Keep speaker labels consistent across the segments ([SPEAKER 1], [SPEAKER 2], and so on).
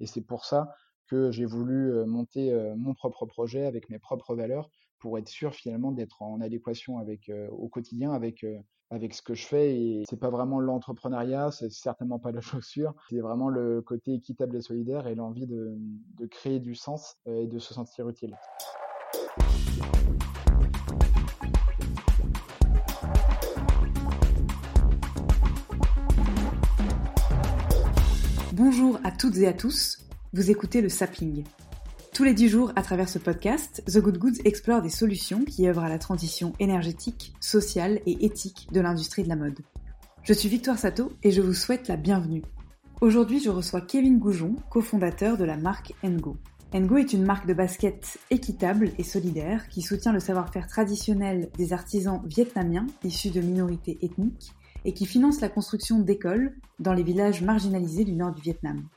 [SPEAKER 1] Et c'est pour ça que j'ai voulu monter mon propre projet avec mes propres valeurs pour être sûr finalement d'être en adéquation avec au quotidien avec avec ce que je fais et c'est pas vraiment l'entrepreneuriat, c'est certainement pas la chaussure, c'est vraiment le côté équitable et solidaire et l'envie de, de créer du sens et de se sentir utile.
[SPEAKER 2] Bonjour à toutes et à tous, vous écoutez le Sapping. Tous les dix jours, à travers ce podcast, The Good Goods explore des solutions qui œuvrent à la transition énergétique, sociale et éthique de l'industrie de la mode. Je suis Victoire Sato et je vous souhaite la bienvenue. Aujourd'hui, je reçois Kevin Goujon, cofondateur de la marque Ngo. Ngo est une marque de basket équitable et solidaire qui soutient le savoir-faire traditionnel des artisans vietnamiens issus de minorités ethniques et qui finance la construction d'écoles dans les villages marginalisés du nord du Vietnam.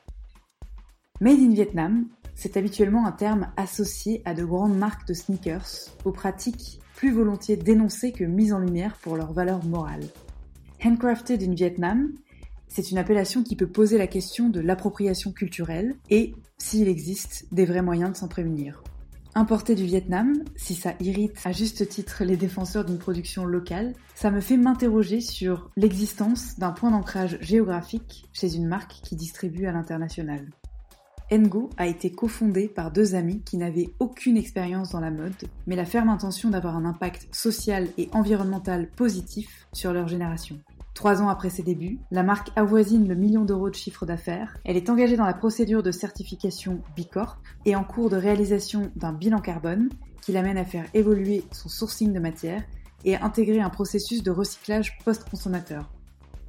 [SPEAKER 2] Made in Vietnam, c'est habituellement un terme associé à de grandes marques de sneakers, aux pratiques plus volontiers dénoncées que mises en lumière pour leur valeur morale. Handcrafted in Vietnam, c'est une appellation qui peut poser la question de l'appropriation culturelle et, s'il existe, des vrais moyens de s'en prémunir. Importé du Vietnam, si ça irrite à juste titre les défenseurs d'une production locale, ça me fait m'interroger sur l'existence d'un point d'ancrage géographique chez une marque qui distribue à l'international. Ngo a été cofondé par deux amis qui n'avaient aucune expérience dans la mode, mais la ferme intention d'avoir un impact social et environnemental positif sur leur génération. Trois ans après ses débuts, la marque avoisine le million d'euros de chiffre d'affaires. Elle est engagée dans la procédure de certification B Corp et en cours de réalisation d'un bilan carbone qui l'amène à faire évoluer son sourcing de matière et à intégrer un processus de recyclage post-consommateur.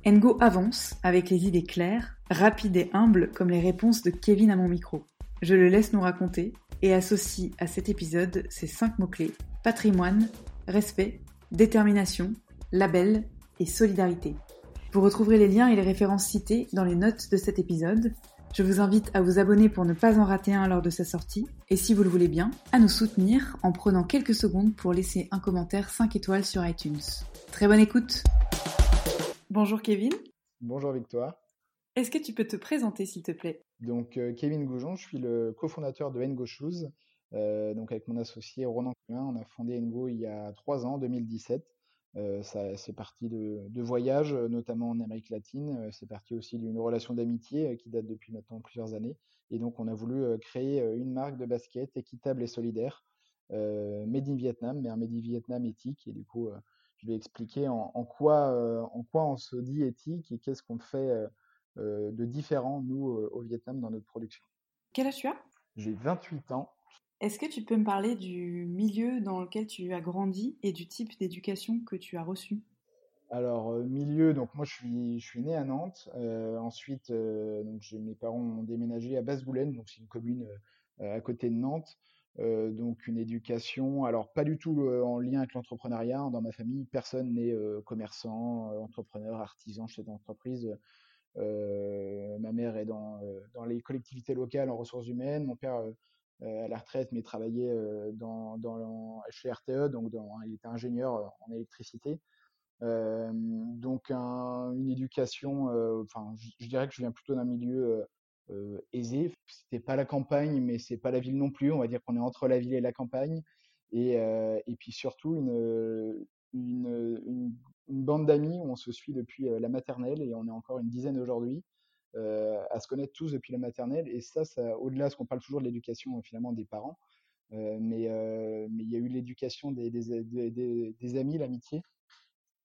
[SPEAKER 2] Ngo avance avec les idées claires, rapides et humbles comme les réponses de Kevin à mon micro. Je le laisse nous raconter et associe à cet épisode ces cinq mots-clés patrimoine, respect, détermination, label et solidarité. Vous retrouverez les liens et les références citées dans les notes de cet épisode. Je vous invite à vous abonner pour ne pas en rater un lors de sa sortie, et si vous le voulez bien, à nous soutenir en prenant quelques secondes pour laisser un commentaire 5 étoiles sur iTunes. Très bonne écoute Bonjour Kevin,
[SPEAKER 1] Bonjour Victoire.
[SPEAKER 2] est-ce que tu peux te présenter s'il te plaît?
[SPEAKER 1] Donc euh, Kevin Goujon, je suis le cofondateur de Ngo Shoes. Euh, donc avec mon associé Ronan Cluin, on a fondé Ngo il y a trois ans, 2017. Euh, ça, c'est parti de, de voyages, notamment en Amérique latine. C'est parti aussi d'une relation d'amitié qui date depuis maintenant plusieurs années. Et donc, on a voulu créer une marque de basket équitable et solidaire, euh, made in Vietnam, mais un made in Vietnam éthique. Et du coup, euh, je vais expliquer en, en quoi, euh, en quoi on se dit éthique et qu'est-ce qu'on fait de différent, nous, au Vietnam, dans notre production.
[SPEAKER 2] Quel âge tu as?
[SPEAKER 1] J'ai 28 ans.
[SPEAKER 2] Est-ce que tu peux me parler du milieu dans lequel tu as grandi et du type d'éducation que tu as reçu?
[SPEAKER 1] Alors, euh, milieu, donc moi je suis, né à Nantes. Euh, ensuite, euh, donc mes parents ont déménagé à Basse-Goulaine, donc c'est une commune à côté de Nantes. Donc une éducation, alors pas du tout en lien avec l'entrepreneuriat. Dans ma famille, personne n'est commerçant, entrepreneur, artisan, chef d'entreprise. Ma mère est dans, dans les collectivités locales en ressources humaines. Mon père à la retraite, mais travaillait euh, dans, dans, chez RTE, donc dans, il était ingénieur euh, en électricité. Euh, donc un- une éducation, euh, je, dirais que je viens plutôt d'un milieu euh, euh, aisé. C'était pas la campagne, mais c'est pas la ville non plus. On va dire qu'on est entre la ville et la campagne. Et, euh, puis surtout une, bande d'amis où on se suit depuis euh, la maternelle et on est encore une dizaine aujourd'hui euh, à se connaître tous depuis la maternelle. Et ça, ça au-delà, parce qu'on parle toujours de l'éducation euh, finalement des parents, euh, mais euh, mais il y a eu l'éducation des, des, des, des, des amis, l'amitié.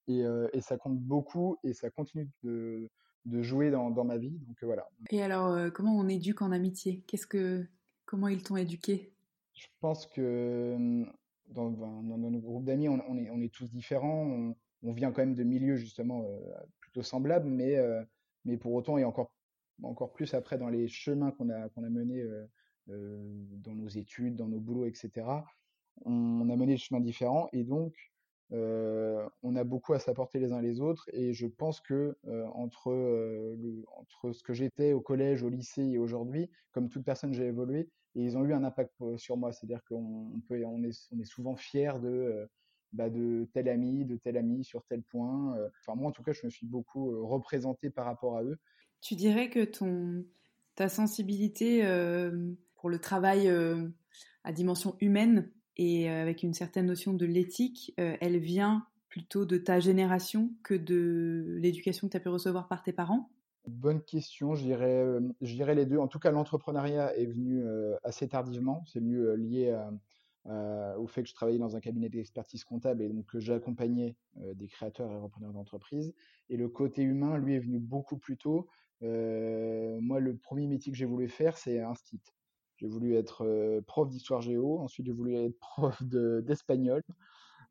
[SPEAKER 1] Et, euh, et ça compte beaucoup et ça continue de, de jouer dans, dans ma vie. Donc euh, voilà.
[SPEAKER 2] Et alors, euh, comment on éduque en amitié? Qu'est-ce que, comment ils t'ont éduqué?
[SPEAKER 1] Je pense que hum, dans, dans, dans nos groupes d'amis, on, on, est, on est tous différents. On, on vient quand même de milieux justement euh, plutôt semblables, mais, euh, mais pour autant, et encore encore plus après dans les chemins qu'on a, qu'on a menés dans nos études, dans nos boulots, etc., on, a mené des chemins différents et donc on a beaucoup à s'apporter les uns les autres et je pense que entre, entre ce que j'étais au collège, au lycée et aujourd'hui, comme toute personne, j'ai évolué et ils ont eu un impact sur moi. C'est-à-dire qu'on peut, on est, on est souvent fier de, bah, de tel ami, de tel ami sur tel point. Enfin moi en tout cas, je me suis beaucoup représenté par rapport à eux.
[SPEAKER 2] Tu dirais que ton ta sensibilité pour le travail à dimension humaine et avec une certaine notion de l'éthique, elle vient plutôt de ta génération que de l'éducation que tu as pu recevoir par tes parents?
[SPEAKER 1] Bonne question, je dirais, les deux. En tout cas, l'entrepreneuriat est venu assez tardivement. C'est venu lié au fait que je travaillais dans un cabinet d'expertise comptable et donc que j'accompagnais des créateurs et repreneurs d'entreprise. Et le côté humain, lui, est venu beaucoup plus tôt. Moi, le premier métier que j'ai voulu faire, c'est un stit. J'ai voulu être prof d'histoire géo, ensuite j'ai voulu être prof d'espagnol.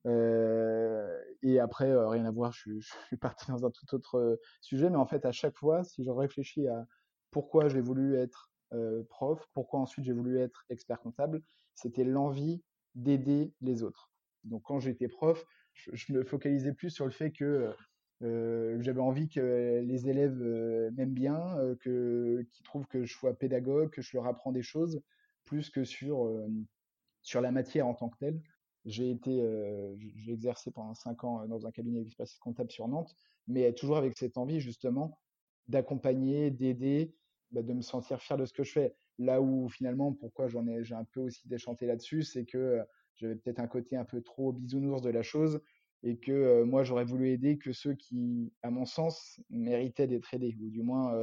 [SPEAKER 1] et après, rien à voir, je, suis parti dans un tout autre sujet. Mais en fait, à chaque fois, si je réfléchis à pourquoi j'ai voulu être prof, pourquoi ensuite j'ai voulu être expert comptable, c'était l'envie d'aider les autres. Donc quand j'étais prof, je, me focalisais plus sur le fait que euh, j'avais envie que les élèves euh, m'aiment bien, euh, que, qu'ils trouvent que je sois pédagogue, que je leur apprends des choses, plus que sur, sur la matière en tant que telle. J'ai été, j'ai exercé pendant cinq ans dans un cabinet d'expertise comptable sur Nantes, mais toujours avec cette envie justement d'accompagner, d'aider, bah, de me sentir fier de ce que je fais. Là où finalement, pourquoi j'en ai, j'ai un peu aussi déchanté là-dessus, c'est que j'avais peut-être un côté un peu trop bisounours de la chose et que moi j'aurais voulu aider que ceux qui, à mon sens, méritaient d'être aidés, ou du moins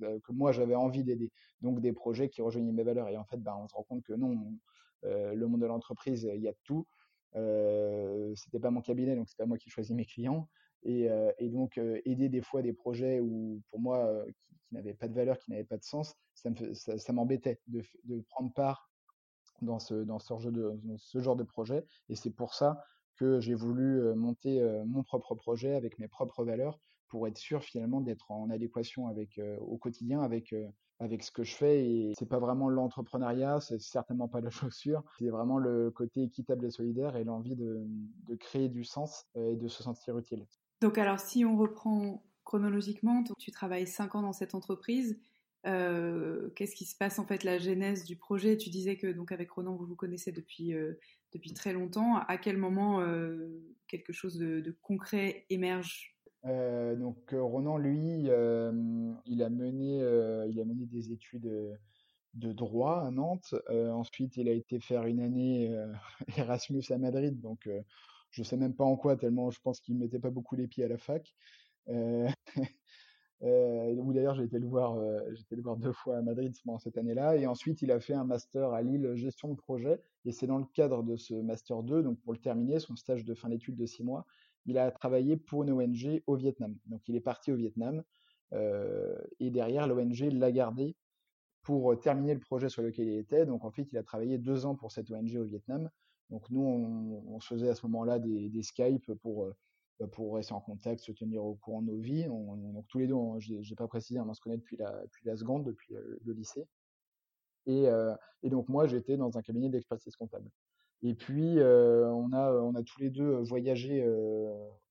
[SPEAKER 1] que moi j'avais envie d'aider. Donc des projets qui rejoignaient mes valeurs. Et en fait, bah, on se rend compte que non, le monde de l'entreprise, il y a de tout. C'était pas mon cabinet, donc c'est pas moi qui choisis mes clients. Et, et donc aider des fois des projets où pour moi qui, n'avaient pas de valeur, qui n'avaient pas de sens, ça, me, ça, ça m'embêtait de, de, prendre part dans ce, dans ce genre de projet. Et c'est pour ça que j'ai voulu monter mon propre projet avec mes propres valeurs pour être sûr finalement d'être en adéquation avec au quotidien avec avec ce que je fais et c'est pas vraiment l'entrepreneuriat, c'est certainement pas la chaussure, c'est vraiment le côté équitable et solidaire et l'envie de, de créer du sens et de se sentir utile.
[SPEAKER 2] Donc alors si on reprend chronologiquement, tu travailles cinq ans dans cette entreprise. Euh, qu'est-ce qui se passe en fait la genèse du projet? Tu disais que donc avec Ronan vous vous connaissez depuis euh, depuis très longtemps. À quel moment euh, quelque chose de, concret émerge?
[SPEAKER 1] Donc Ronan lui, il a mené il a mené des études de droit à Nantes. ensuite, il a été faire une année Erasmus à Madrid. Donc je sais même pas en quoi tellement je pense qu'il mettait pas beaucoup les pieds à la fac. Euh, où d'ailleurs j'ai été le voir, euh, le deux fois à Madrid pendant cette année-là. Et ensuite, il a fait un master à Lille, gestion de projet. Et c'est dans le cadre de ce master 2, donc pour le terminer, son stage de fin d'études de six mois, il a travaillé pour une ONG au Vietnam. Donc il est parti au Vietnam. Euh, et derrière, l'ONG l'a gardé pour terminer le projet sur lequel il était. Donc en fait, il a travaillé deux ans pour cette ONG au Vietnam. Donc nous, on, se faisait à ce moment-là des, Skype pour pour rester en contact, se tenir au courant de nos vies. On, donc tous les deux, j'ai pas précisé, on se connaît depuis la, seconde, depuis euh, le lycée. Et, euh, et donc moi, j'étais dans un cabinet d'expertise comptable. Et puis euh, on a on a tous les deux voyagé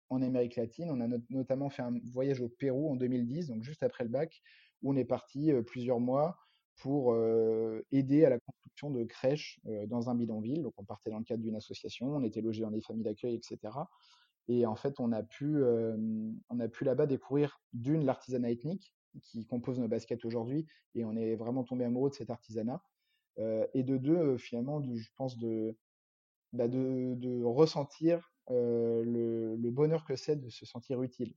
[SPEAKER 1] en Amérique latine. On a notamment fait un voyage au Pérou en 2010, donc juste après le bac, où on est parti plusieurs mois pour aider à la construction de crèches dans un bidonville. Donc on partait dans le cadre d'une association, on était logé dans des familles d'accueil, etc. Et en fait, on a pu, on a pu là-bas découvrir d'une l'artisanat ethnique qui compose nos baskets aujourd'hui, et on est vraiment tombé amoureux de cet artisanat. et de deux, finalement, je pense de, bah de, ressentir le, le, bonheur que c'est de se sentir utile.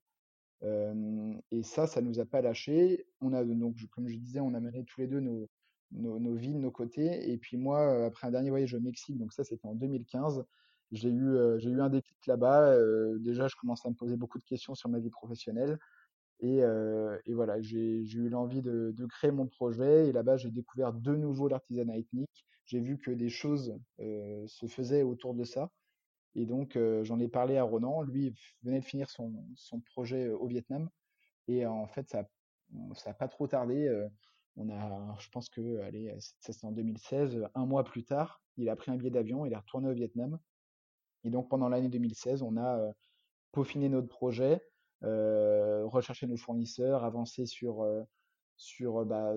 [SPEAKER 1] et ça, ça nous a pas lâché. On a donc, comme je disais, on a mené tous les deux nos, nos, nos vies de nos côtés. Et puis moi, après un dernier voyage au Mexique, donc ça c'était en 2015, j'ai eu, eu un déclic là-bas. déjà, je commençais à me poser beaucoup de questions sur ma vie professionnelle. Et, et voilà, j'ai eu l'envie de, de, créer mon projet. Et là-bas, j'ai découvert de nouveau l'artisanat ethnique. J'ai vu que des choses se faisaient autour de ça. Et donc, j'en ai parlé à Ronan. Lui venait de finir son, son projet au Vietnam. Et en fait, ça, n'a pas trop tardé. on a, je pense que, allez, ça en 2016, un mois plus tard, il a pris un billet d'avion, il est retourné au Vietnam. Et donc pendant l'année 2016, on a peaufiné notre projet, recherché nos fournisseurs, avancé sur, sur, bah,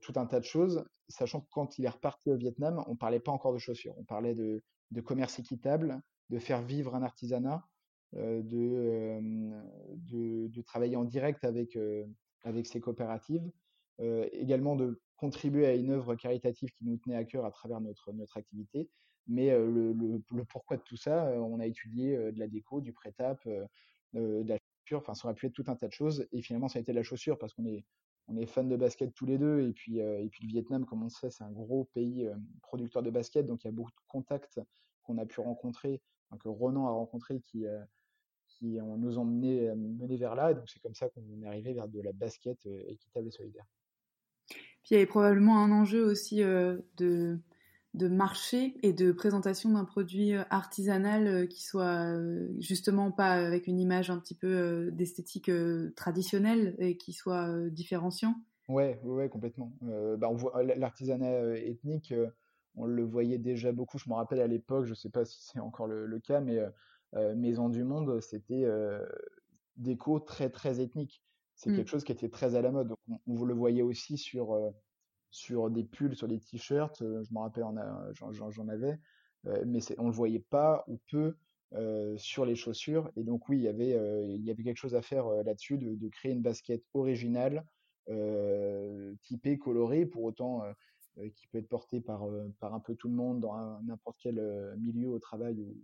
[SPEAKER 1] tout un tas de choses, sachant que quand il est reparti au Vietnam, on parlait pas encore de chaussures, on parlait de, de commerce équitable, de faire vivre un artisanat, de, de, de, travailler en direct avec, avec ces coopératives, également de contribuer à une œuvre caritative qui nous tenait à cœur à travers notre, notre activité. Mais le, pourquoi de tout ça, on a étudié de la déco, du prêt-à, de la chaussure, enfin ça aurait pu être tout un tas de choses. Et finalement, ça a été la chaussure parce qu'on est, on est fans de basket tous les deux. Et puis, et puis le Vietnam, comme on le sait, c'est un gros pays producteur de basket. Donc il y a beaucoup de contacts qu'on a pu rencontrer, que Ronan a rencontré qui, qui nous ont mené, mené vers là. Donc c'est comme ça qu'on est arrivé vers de la basket équitable et solidaire.
[SPEAKER 2] Puis il y avait probablement un enjeu aussi de de marché et de présentation d'un produit euh, artisanal euh, qui soit euh, justement pas avec une image un petit peu d'esthétique traditionnelle et qui soit différenciant
[SPEAKER 1] Ouais, ouais, complètement. bah on voit l'artisanat ethnique, on le voyait déjà beaucoup. Je me rappelle à l'époque, je sais pas si c'est encore le, cas, mais Maison du Monde, c'était déco très très ethnique. C'est mmh. quelque chose qui était très à la mode. on, on le voyait aussi sur sur des pulls, sur des t-shirts. Euh, je me rappelle, j'en avais, euh, mais on le voyait pas ou peu euh, sur les chaussures. Et donc oui, il y avait, il y avait quelque chose à faire là-dessus, de, créer une basket originale, typée, colorée, pour autant qui peut être portée par, par un peu tout le monde dans n'importe quel milieu au travail ou,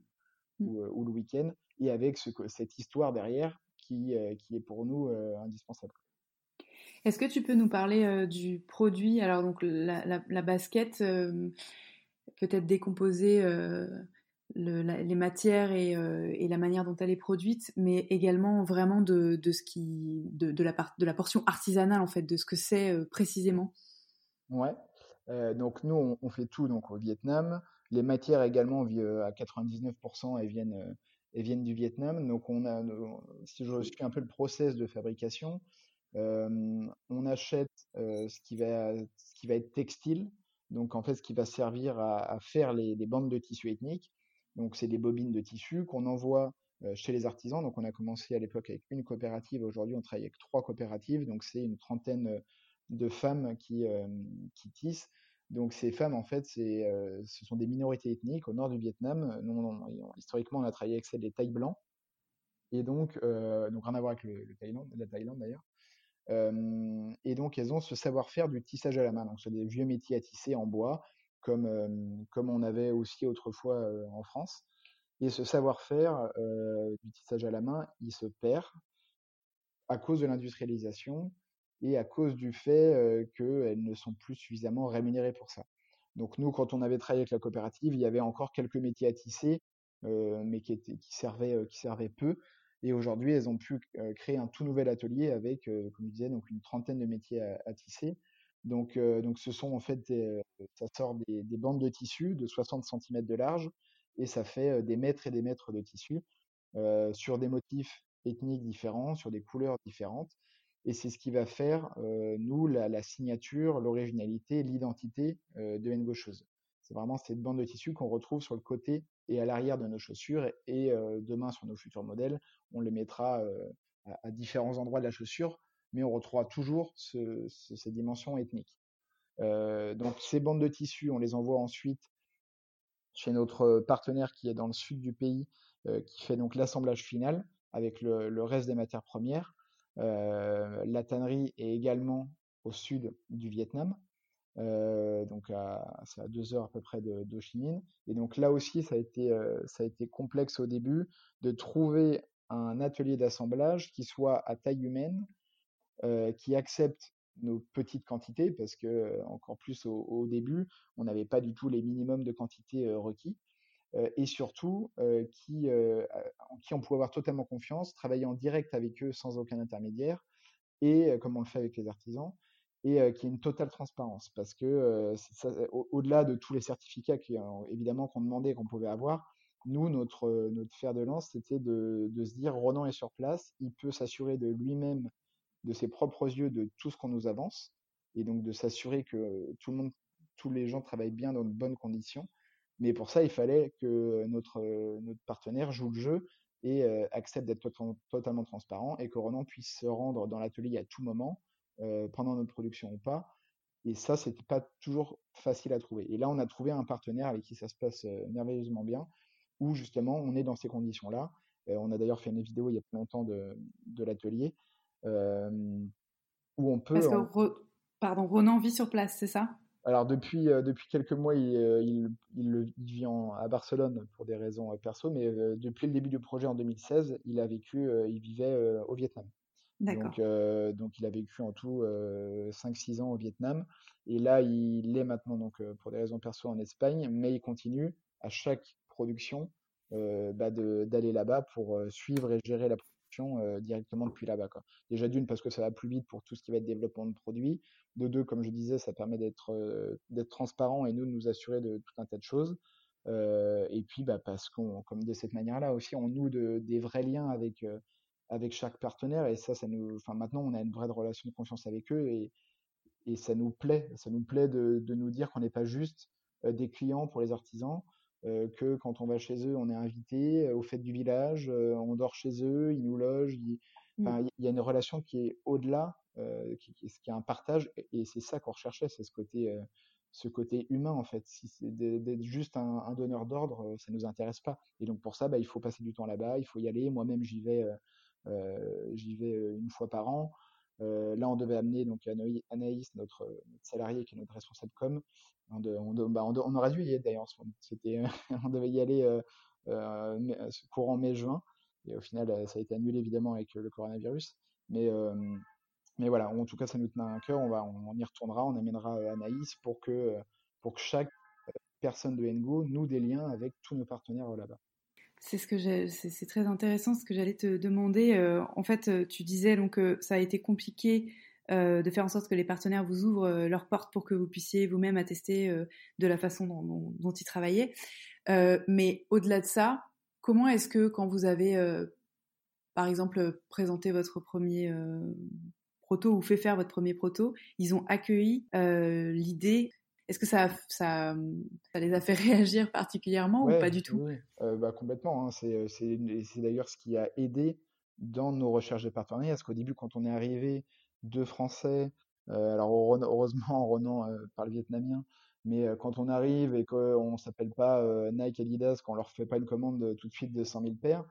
[SPEAKER 1] mmh. le week-end, et avec ce, cette histoire derrière qui, qui est pour nous indispensable.
[SPEAKER 2] Est-ce que tu peux nous parler euh, du produit? Alors, donc, la, basket, euh, peut-être décomposer euh, les matières et, la manière dont elle est produite, mais également vraiment de, ce qui, de, la de la portion artisanale, en fait, de ce que c'est précisément?
[SPEAKER 1] Ouais. donc, nous, on, fait tout donc, au Vietnam. Les matières également, à 99%, elles viennent, elles viennent du Vietnam. Donc, on a, si je suis un peu le process de fabrication, on achète ce, qui va, être textile, donc en fait ce qui va servir à, faire les, bandes de tissu ethnique. Donc c'est des bobines de tissu qu'on envoie chez les artisans. Donc on a commencé à l'époque avec une coopérative, aujourd'hui on travaille avec trois coopératives, donc c'est une trentaine de femmes qui, tissent. Donc ces femmes, en fait, ce sont des minorités ethniques au nord du Vietnam. Nous, historiquement, on a travaillé avec celles des Thaïs blancs. Et donc, rien à voir avec la Thaïlande d'ailleurs et donc, elles ont ce savoir-faire du tissage à la main. Donc, c'est des vieux métiers à tisser en bois, comme, comme on avait aussi autrefois en France. Et ce savoir-faire du tissage à la main, il se perd à cause de l'industrialisation et à cause du fait qu'elles ne sont plus suffisamment rémunérées pour ça. Donc nous, quand on avait travaillé avec la coopérative, il y avait encore quelques métiers à tisser, mais qui, étaient, qui, servaient, qui servaient peu. Et aujourd'hui, elles ont pu créer un tout nouvel atelier avec, comme je disais, donc une trentaine de métiers à, tisser. Donc, donc, ce sont en fait, ça sort des, bandes de tissu de 60 cm de large et ça fait des mètres et des mètres de tissu sur des motifs ethniques différents, sur des couleurs différentes. Et c'est ce qui va faire, nous, la, signature, l'originalité, l'identité de Ngo Chose. C'est vraiment cette bande de tissu qu'on retrouve sur le côté et à l'arrière de nos chaussures. Et demain, sur nos futurs modèles, on les mettra à, différents endroits de la chaussure, mais on retrouvera toujours ces dimensions ethniques. donc ces bandes de tissu, on les envoie ensuite chez notre partenaire qui est dans le sud du pays, qui fait donc l'assemblage final avec le, reste des matières premières. la tannerie est également au sud du Vietnam. Euh, donc c'est à deux heures à peu près de. Et donc là aussi, ça a été, euh, ça a été complexe au début de trouver un atelier d'assemblage qui soit à taille humaine, euh, qui accepte nos petites quantités, parce que encore plus au, début, on n'avait pas du tout les minimums de quantité requis, et surtout qui, en qui on pouvait avoir totalement confiance, travailler en direct avec eux sans aucun intermédiaire, et comme on le fait avec les artisans, et qui est une totale transparence parce que au-delà de tous les certificats évidemment qu'on demandait qu'on pouvait avoir nous notre notre fer de lance c'était de, de, se dire Ronan est sur place il peut s'assurer de lui-même de ses propres yeux de tout ce qu'on nous avance et donc de s'assurer que tout le monde, tous les gens travaillent bien dans de bonnes conditions. Mais pour ça, il fallait que notre, notre partenaire joue le jeu et accepte d'être totalement transparent et que Ronan puisse se rendre dans l'atelier à tout moment, pendant notre production ou pas. Et ça, c'était pas toujours facile à trouver. Et là, on a trouvé un partenaire avec qui ça se passe merveilleusement bien, où justement, on est dans ces conditions-là. on a d'ailleurs fait une vidéo il y a pas longtemps de, de l'atelier, où on peut.
[SPEAKER 2] Parce que, pardon, Ronan vit sur place, c'est ça?
[SPEAKER 1] Alors depuis, euh, depuis quelques mois, il, euh, il, il, vit à Barcelone pour des raisons euh, perso, mais depuis le début du projet en 2016, il a vécu, il vivait au Vietnam. Donc, donc il a vécu en tout 5-6 ans au Vietnam. Et là, il est maintenant donc pour des raisons perso en Espagne, mais il continue à chaque production bah d'aller là-bas pour suivre et gérer la production directement depuis là-bas. Déjà d'une parce que ça va plus vite pour tout ce qui va être développement de produits. De deux, comme je disais, ça permet d'être euh, transparent et nous de nous assurer de tout un tas de choses. Euh, et puis, bah, parce qu'on, comme de cette manière-là aussi, on noue de, des vrais liens avec euh, avec chaque partenaire. Et ça, ça nous, enfin, maintenant, on a une vraie relation de confiance avec eux et et ça nous plaît. Ça nous plaît de, de nous dire qu'on n'est pas juste des clients pour les artisans, que quand on va chez eux, on est invité aux fêtes du village, on dort chez eux, ils nous logent. Mmh. il y a une relation qui est au-delà euh, qui, qui, qui, est un partage, et, c'est ça qu'on recherchait, c'est ce côté, euh, ce côté humain en fait. Si c'est d'être juste un, un donneur d'ordre, euh, ça nous intéresse pas. Et donc pour ça, bah, il faut passer du temps là-bas, il faut y aller. Moi-même, j'y vais, j'y vais une fois par an. là, on devait amener donc Anaïs, notre, salarié, qui est notre responsable com. On, bah, aurait dû y être d'ailleurs. C'était, on devait y aller courant mai-juin. Et au final, ça a été annulé évidemment avec le coronavirus. Mais voilà, en tout cas, ça nous tenait à cœur. On, va, y retournera, on amènera euh, Anaïs pour que, euh, pour que chaque euh, personne de Ngo noue des liens avec tous nos partenaires là-bas.
[SPEAKER 2] C'est ce que c'est très intéressant ce que j'allais te demander. en fait, tu disais donc que ça a été compliqué de faire en sorte que les partenaires vous ouvrent leurs portes pour que vous puissiez vous-même attester de la façon dont, dont ils travaillaient. mais au-delà de ça, comment est-ce que quand vous avez, par exemple, présenté votre premier proto ou fait faire votre premier proto, ils ont accueilli euh, l'idée. Est-ce que ça, ça, ça, les a fait réagir particulièrement ou pas du tout?
[SPEAKER 1] Oui, euh, bah, complètement. Hein. Euh, c'est d'ailleurs ce qui a aidé dans nos recherches de partenariat. Parce qu'au début, quand on est arrivé, deux Français, alors heureusement, Ronan parle vietnamien, mais quand on arrive et qu'on ne s'appelle pas Nike Adidas, qu'on leur fait pas une commande tout de suite de 100 000 paires,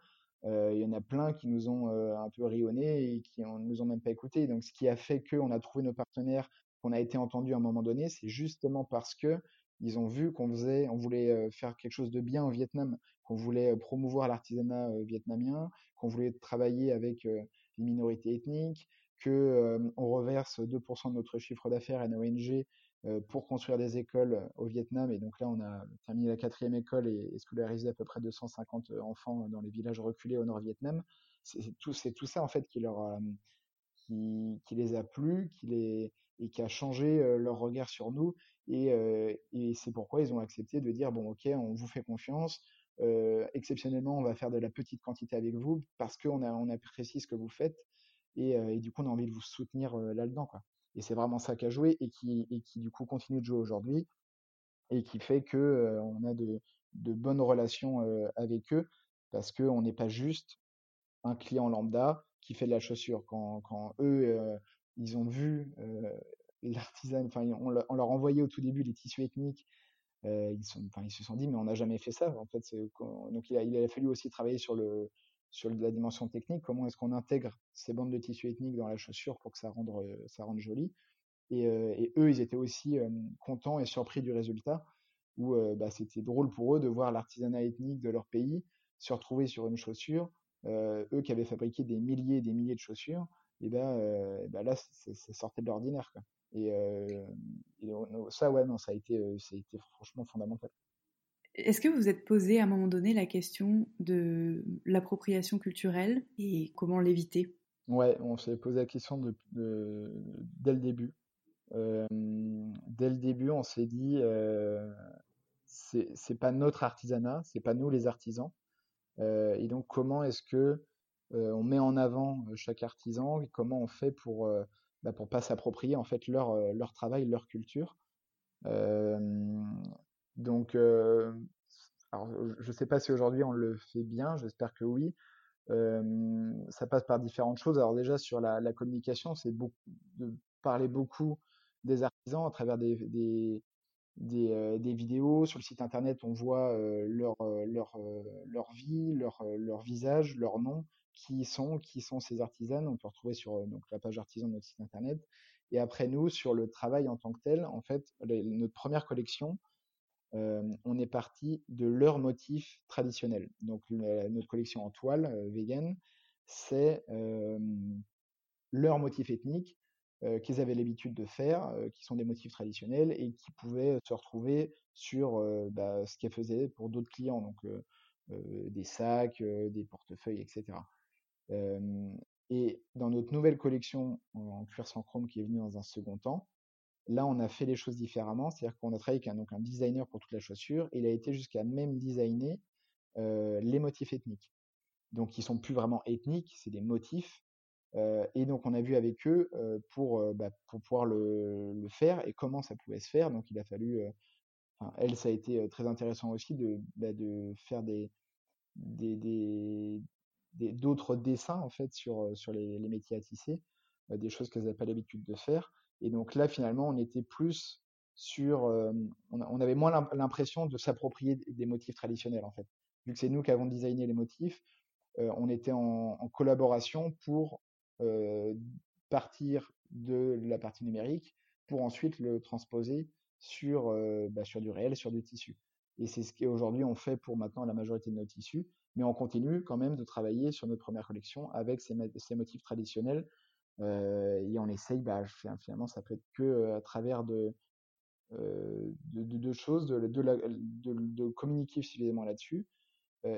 [SPEAKER 1] il y en a plein qui nous ont un peu rionné et qui ne nous ont même pas écoutés. Donc, ce qui a fait qu'on a trouvé nos partenaires, qu'on a été entendu à un moment donné, c'est justement parce que ils ont vu qu'on faisait, on voulait faire quelque chose de bien au Vietnam, qu'on voulait promouvoir l'artisanat vietnamien, qu'on voulait travailler avec les minorités ethniques, que on reverse 2% de notre chiffre d'affaires à une ONG pour construire des écoles au Vietnam. Et donc là, on a terminé la quatrième école et, scolarisé à peu près 250 euh, enfants dans les villages reculés au Nord-Vietnam. C'est tout, tout, ça en fait qui leur qui, qui, les a plu, qui les et qui a changé leur regard sur nous. Et, c'est pourquoi ils ont accepté de dire bon, ok, on vous fait confiance. Exceptionnellement, on va faire de la petite quantité avec vous parce qu'on on apprécie ce que vous faites et, du coup on a envie de vous soutenir là-dedans quoi. Et c'est vraiment ça qui a joué et qui, et qui du coup continue de jouer aujourd'hui et qui fait que on a de, bonnes relations avec eux parce qu'on n'est pas juste un client lambda qui fait de la chaussure. Quand, quand eux, ils ont vu l'artisan, enfin, on, leur envoyait au tout début les tissus ethniques. ils, se sont dit, mais on n'a jamais fait ça. Donc il a, fallu aussi travailler sur la dimension technique, comment est-ce qu'on intègre ces bandes de tissu ethnique dans la chaussure pour que ça rende, joli. Et, eux, ils étaient aussi contents et surpris du résultat, où bah, c'était drôle pour eux de voir l'artisanat ethnique de leur pays se retrouver sur une chaussure. eux qui avaient fabriqué des milliers et des milliers de chaussures, et ben, là, ça sortait de l'ordinaire. Et, et, ça, ouais, non, ça a été, ça a été franchement fondamental.
[SPEAKER 2] Est-ce que vous vous êtes posé à un moment donné la question de l'appropriation culturelle et comment l'éviter?
[SPEAKER 1] Ouais, on s'est posé la question de, dès le début. Euh, dès le début, on s'est dit, euh, c'est pas notre artisanat, c'est pas nous les artisans. Euh, et donc, comment est-ce que on met en avant chaque artisan comment on fait pour ne bah, pour pas s'approprier en fait leur leur travail, leur culture. donc alors, je ne sais pas si aujourd'hui on le fait bien, j'espère que oui. ça passe par différentes choses. Alors déjà sur la, communication, c'est de parler beaucoup des artisans à travers des, des, vidéos. Sur le site internet, on voit leur, leur, leur vie, leur, leur visage, leur nom, qui sont, ces artisans. On peut retrouver sur donc, la page artisan de notre site internet. Et après nous, sur le travail en tant que tel, en fait, notre première collection, on est parti de leurs motifs traditionnels. Donc notre collection en toile vegan, c'est leurs motifs ethniques qu'ils avaient l'habitude de faire, qui sont des motifs traditionnels et qui pouvaient se retrouver sur bah, ce qu'elles faisaient pour d'autres clients, donc des sacs, des portefeuilles, etc. et dans notre nouvelle collection en cuir sans chrome qui est venue dans un second temps, Là, on a fait les choses différemment, c'est-à-dire qu'on a travaillé avec un, designer pour toute la chaussure, et il a été jusqu'à même designer les motifs ethniques. Donc, ils sont plus vraiment ethniques, c'est des motifs. et donc, on a vu avec eux pour, bah, pour pouvoir le, faire et comment ça pouvait se faire. Donc, il a fallu, elle, ça a été très intéressant aussi de, bah, faire des, d'autres dessins en fait sur, sur les, métiers à tisser, des choses qu'elles n'avaient pas l'habitude de faire. Et donc là, finalement, on était plus sur, on, avait moins l'impression de s'approprier des motifs traditionnels en fait. Vu que c'est nous qui avons designé les motifs, on était en, collaboration pour partir de la partie numérique pour ensuite le transposer sur, bah, sur du réel, sur du tissu. Et c'est ce qu'aujourd'hui on fait pour maintenant la majorité de nos tissus, mais on continue quand même de travailler sur notre première collection avec ces, motifs traditionnels et on essaye, bah, finalement, ça peut être que à travers de, de, choses, de, communiquer suffisamment là-dessus,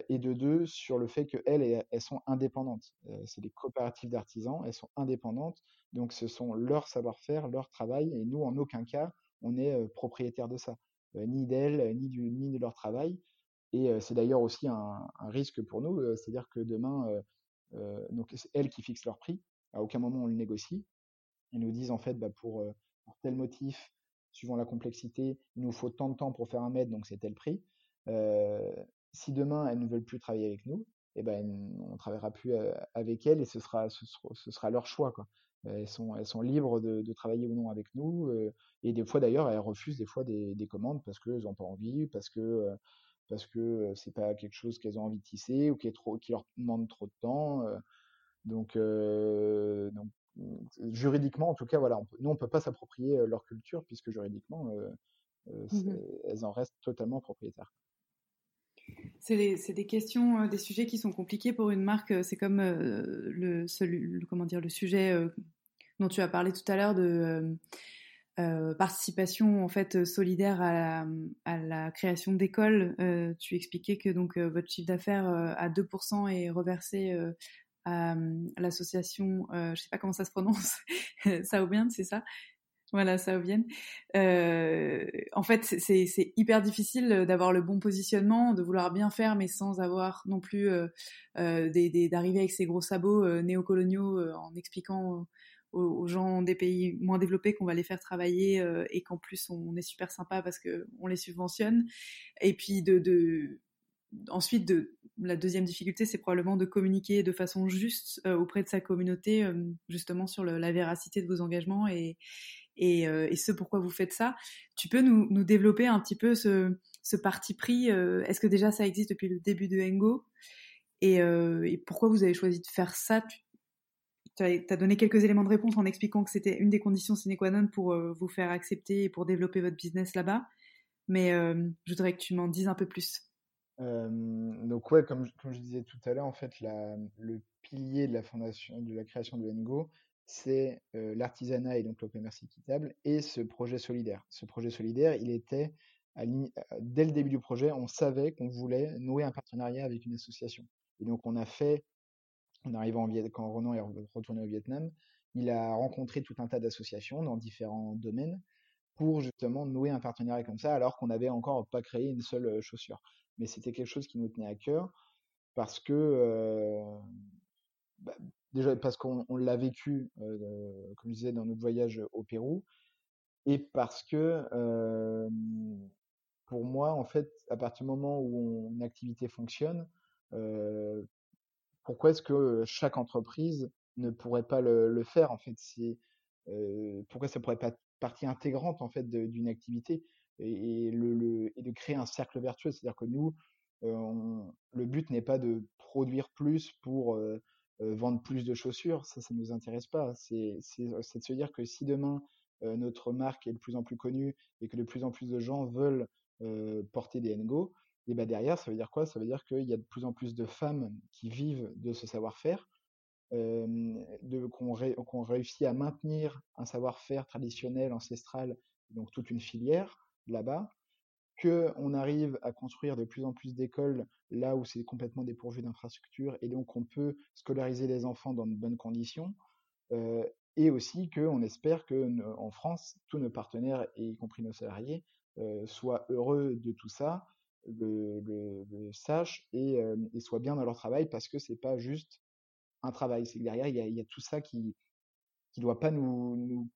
[SPEAKER 1] et de deux, sur le fait qu'elles, elles sont indépendantes. c'est des coopératives d'artisans, elles sont indépendantes, donc ce sont leur savoir-faire, leur travail, et nous, en aucun cas, on est propriétaire de ça, ni d'elles, ni, ni de leur travail. Et c'est d'ailleurs aussi un, risque pour nous, c'est-à-dire que demain, donc c'est elles qui fixent leur prix, à aucun moment on le négocie. Ils nous disent en fait, bah, pour, tel motif, suivant la complexité, il nous faut tant de temps pour faire un mètre, donc c'est tel prix. si demain elles ne veulent plus travailler avec nous, eh ben, on ne travaillera plus avec elles et ce sera, ce sera, leur choix. Quoi. Elles, sont, elles sont libres de, travailler ou non avec nous. et des fois d'ailleurs, elles refusent des fois des, commandes parce qu'elles n'ont pas envie, parce que parce que c'est pas quelque chose qu'elles ont envie de tisser ou qui, est trop, qui leur demande trop de temps. Donc, donc juridiquement, en tout cas, voilà, nous, on ne peut pas s'approprier leur culture puisque juridiquement, mmh elles en restent totalement propriétaires.
[SPEAKER 2] C'est des, des, questions, des sujets qui sont compliqués pour une marque. C'est comme le, comment dire, le sujet dont tu as parlé tout à l'heure de participation en fait solidaire à la, création d'écoles. tu expliquais que donc votre chiffre d'affaires à 2% est reversé à l'association, je sais pas comment ça se prononce, Saobian, c'est ça? Voilà, Saobian. Euh, en fait, c'est hyper difficile d'avoir le bon positionnement, de vouloir bien faire, mais sans avoir non plus euh, d'arriver avec ses gros sabots néocoloniaux en expliquant aux, gens des pays moins développés qu'on va les faire travailler et qu'en plus on est super sympa parce qu'on les subventionne. Et puis de, de ensuite, de, la deuxième difficulté, c'est probablement de communiquer de façon juste euh, auprès de sa communauté, euh, justement sur la véracité de vos engagements et, et, euh, et, ce pourquoi vous faites ça. Tu peux nous, nous développer un petit peu ce, ce parti pris Est-ce que déjà ça existe depuis le début de Engo? Et, pourquoi vous avez choisi de faire ça? As, donné quelques éléments de réponse en expliquant que c'était une des conditions sine qua non pour vous faire accepter et pour développer votre business là-bas. Mais je voudrais que tu m'en dises un peu plus
[SPEAKER 1] donc ouais, comme, je disais tout à l'heure, en fait, le pilier de la fondation, de la création de Ngo, c'est l'artisanat et donc le commerce équitable et ce projet solidaire. Ce projet solidaire, il était dès le début du projet, on savait qu'on voulait nouer un partenariat avec une association. Et donc on a fait, en arrivant en Viet, quand Renan est retourné au Vietnam, il a rencontré tout un tas d'associations dans différents domaines pour justement nouer un partenariat comme ça, alors qu'on n'avait encore pas créé une seule chaussure. Mais c'était quelque chose qui nous tenait à cœur parce que bah, déjà parce qu'on l'a vécu, comme je disais, dans notre voyage au Pérou, et parce que pour moi, en fait, à partir du moment où une activité fonctionne, pourquoi est-ce que chaque entreprise ne pourrait pas le, faire en fait? C'est pourquoi ça pourrait pas être partie intégrante en fait d'une activité et, de créer un cercle vertueux? C'est-à-dire que nous le but n'est pas de produire plus pour vendre plus de chaussures. Ça ça nous intéresse pas. C'est de se dire que si demain notre marque est de plus en plus connue et que de plus en plus de gens veulent porter des Ngo et ben derrière, ça veut dire quoi? Ça veut dire qu'il y a de plus en plus de femmes qui vivent de ce savoir-faire, qu'on réussit à maintenir un savoir-faire traditionnel, ancestral, donc toute une filière là-bas, qu'on arrive à construire de plus en plus d'écoles là où c'est complètement dépourvu d'infrastructures, et donc on peut scolariser les enfants dans de bonnes conditions, et aussi qu'on espère que en France, tous nos partenaires, y compris nos salariés, soient heureux de tout ça, le, le, sachent et, et, soient bien dans leur travail parce que c'est pas juste un travail, c'est que derrière il y a, tout ça qui qui doit pas nous,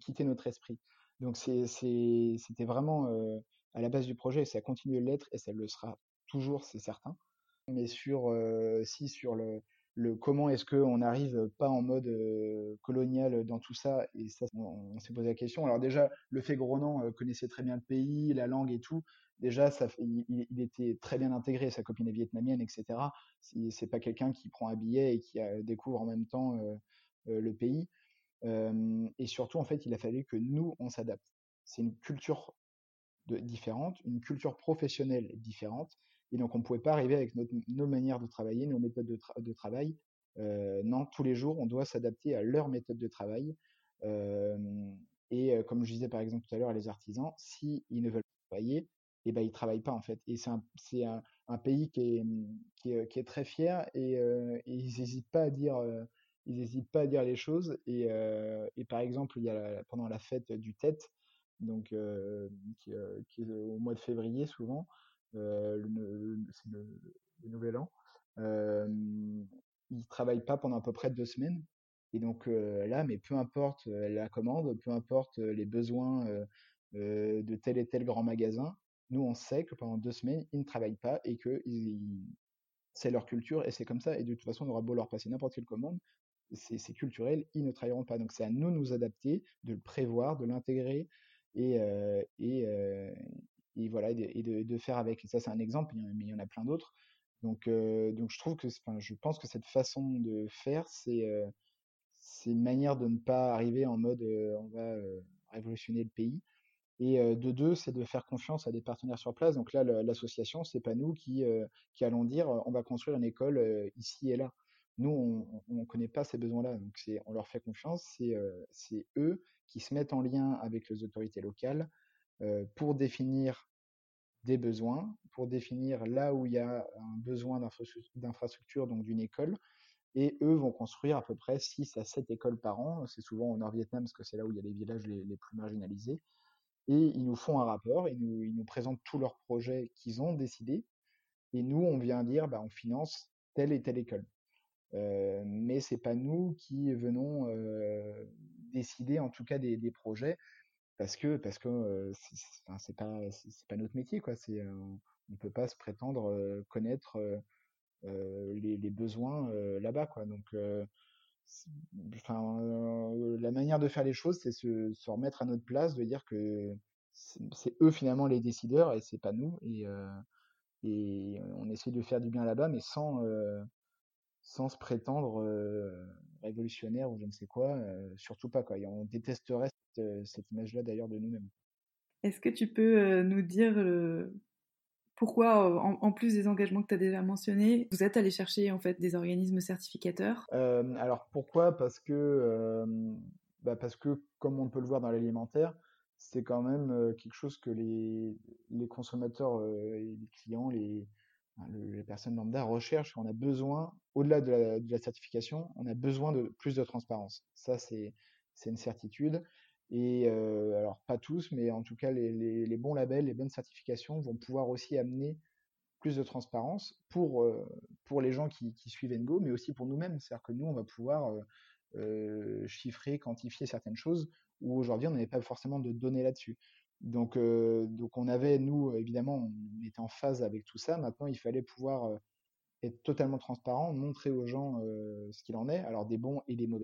[SPEAKER 1] quitter notre esprit. Donc c'était vraiment à la base du projet et ça continue de l'être et ça le sera toujours, c'est certain. Mais sur si sur le le comment est-ce qu'on n'arrive pas en mode colonial dans tout ça et ça on, s'est posé la question. Alors déjà le fait que Ronan connaissait très bien le pays la langue et tout déjà il, était très bien intégré sa copine est vietnamienne etc c'est pas quelqu'un qui prend un billet et qui découvre en même temps le pays. Et surtout en fait il a fallu que nous on s'adapte. C'est une culture différente une culture professionnelle différente et donc, on ne pouvait pas arriver avec nos manières de travailler, nos méthodes de, travail. Euh, non, tous les jours, on doit s'adapter à leur méthode de travail. Et comme je disais par exemple tout à l'heure les artisans, s'ils ne veulent pas travailler, eh ben, ils ne travaillent pas en fait. Et c'est un, pays qui est, qui est, très fier et, ils n'hésitent pas à dire les choses. Et, par exemple, il y a pendant la fête du Tête, donc qui, est au mois de février souvent, euh, le, nouvel an. Il travaille pas pendant à peu près deux semaines. Et donc là, mais peu importe la commande, peu importe les besoins de tel et tel grand magasin, nous on sait que pendant deux semaines, ils ne travaillent pas et que c'est leur culture et c'est comme ça. Et de toute façon, on aura beau leur passer n'importe quelle commande, c'est culturel, ils ne travailleront pas. Donc c'est à nous de nous adapter, de le prévoir, de l'intégrer et, et voilà et de, faire avec. Ça c'est un exemple, mais il y en a plein d'autres. Donc euh, donc je trouve que je pense que cette façon de faire c'est euh, une manière de ne pas arriver en mode euh, on va révolutionner le pays. Et de deux, c'est de faire confiance à des partenaires sur place. Donc là, l'association, c'est pas nous qui, qui allons dire on va construire une école ici et là. Nous, on ne connaît pas ces besoins-là. Donc on leur fait confiance. C'est eux qui se mettent en lien avec les autorités locales pour définir des besoins, pour définir là où il y a un besoin d'infrastructure, donc d'une école, et eux vont construire à peu près 6 à 7 écoles par an. C'est souvent au Nord-Vietnam parce que c'est là où il y a les villages les, plus marginalisés. Et ils nous font un rapport, ils nous, présentent tous leurs projets qu'ils ont décidés. Et nous, on vient dire, bah, on finance telle et telle école. Euh, mais c'est pas nous qui venons décider, en tout cas, des projets parce que parce que c'est pas c'est pas notre métier quoi c'est on peut pas se prétendre connaître les, besoins là-bas quoi. Donc enfin la manière de faire les choses c'est se, remettre à notre place de dire que c'est eux finalement les décideurs et c'est pas nous et et on essaie de faire du bien là-bas mais sans sans se prétendre révolutionnaire ou je ne sais quoi surtout pas quoi. On détesterait cette image-là d'ailleurs de nous-mêmes.
[SPEAKER 2] Est-ce que tu peux euh, nous dire pourquoi, euh, en, plus des engagements que tu as déjà mentionnés, vous êtes allé chercher en fait des organismes certificateurs?
[SPEAKER 1] Alors pourquoi? Parce que bah parce que comme on peut le voir dans l'alimentaire, c'est quand même quelque chose que les, les consommateurs et les clients, les, les personnes lambda recherchent. On a besoin, au-delà de la, certification, on a besoin de plus de transparence. Ça, c'est une certitude. Et alors pas tous, mais en tout cas les, bons labels, les bonnes certifications vont pouvoir aussi amener plus de transparence pour, pour les gens qui, qui suivent Engo, mais aussi pour nous-mêmes. C'est-à-dire que nous, on va pouvoir chiffrer, quantifier certaines choses où aujourd'hui, on n'avait pas forcément de données là-dessus. Donc, donc on avait, nous, évidemment, on était en phase avec tout ça. Maintenant, il fallait pouvoir être totalement transparent, montrer aux gens ce qu'il en est, alors des bons et des mauvais.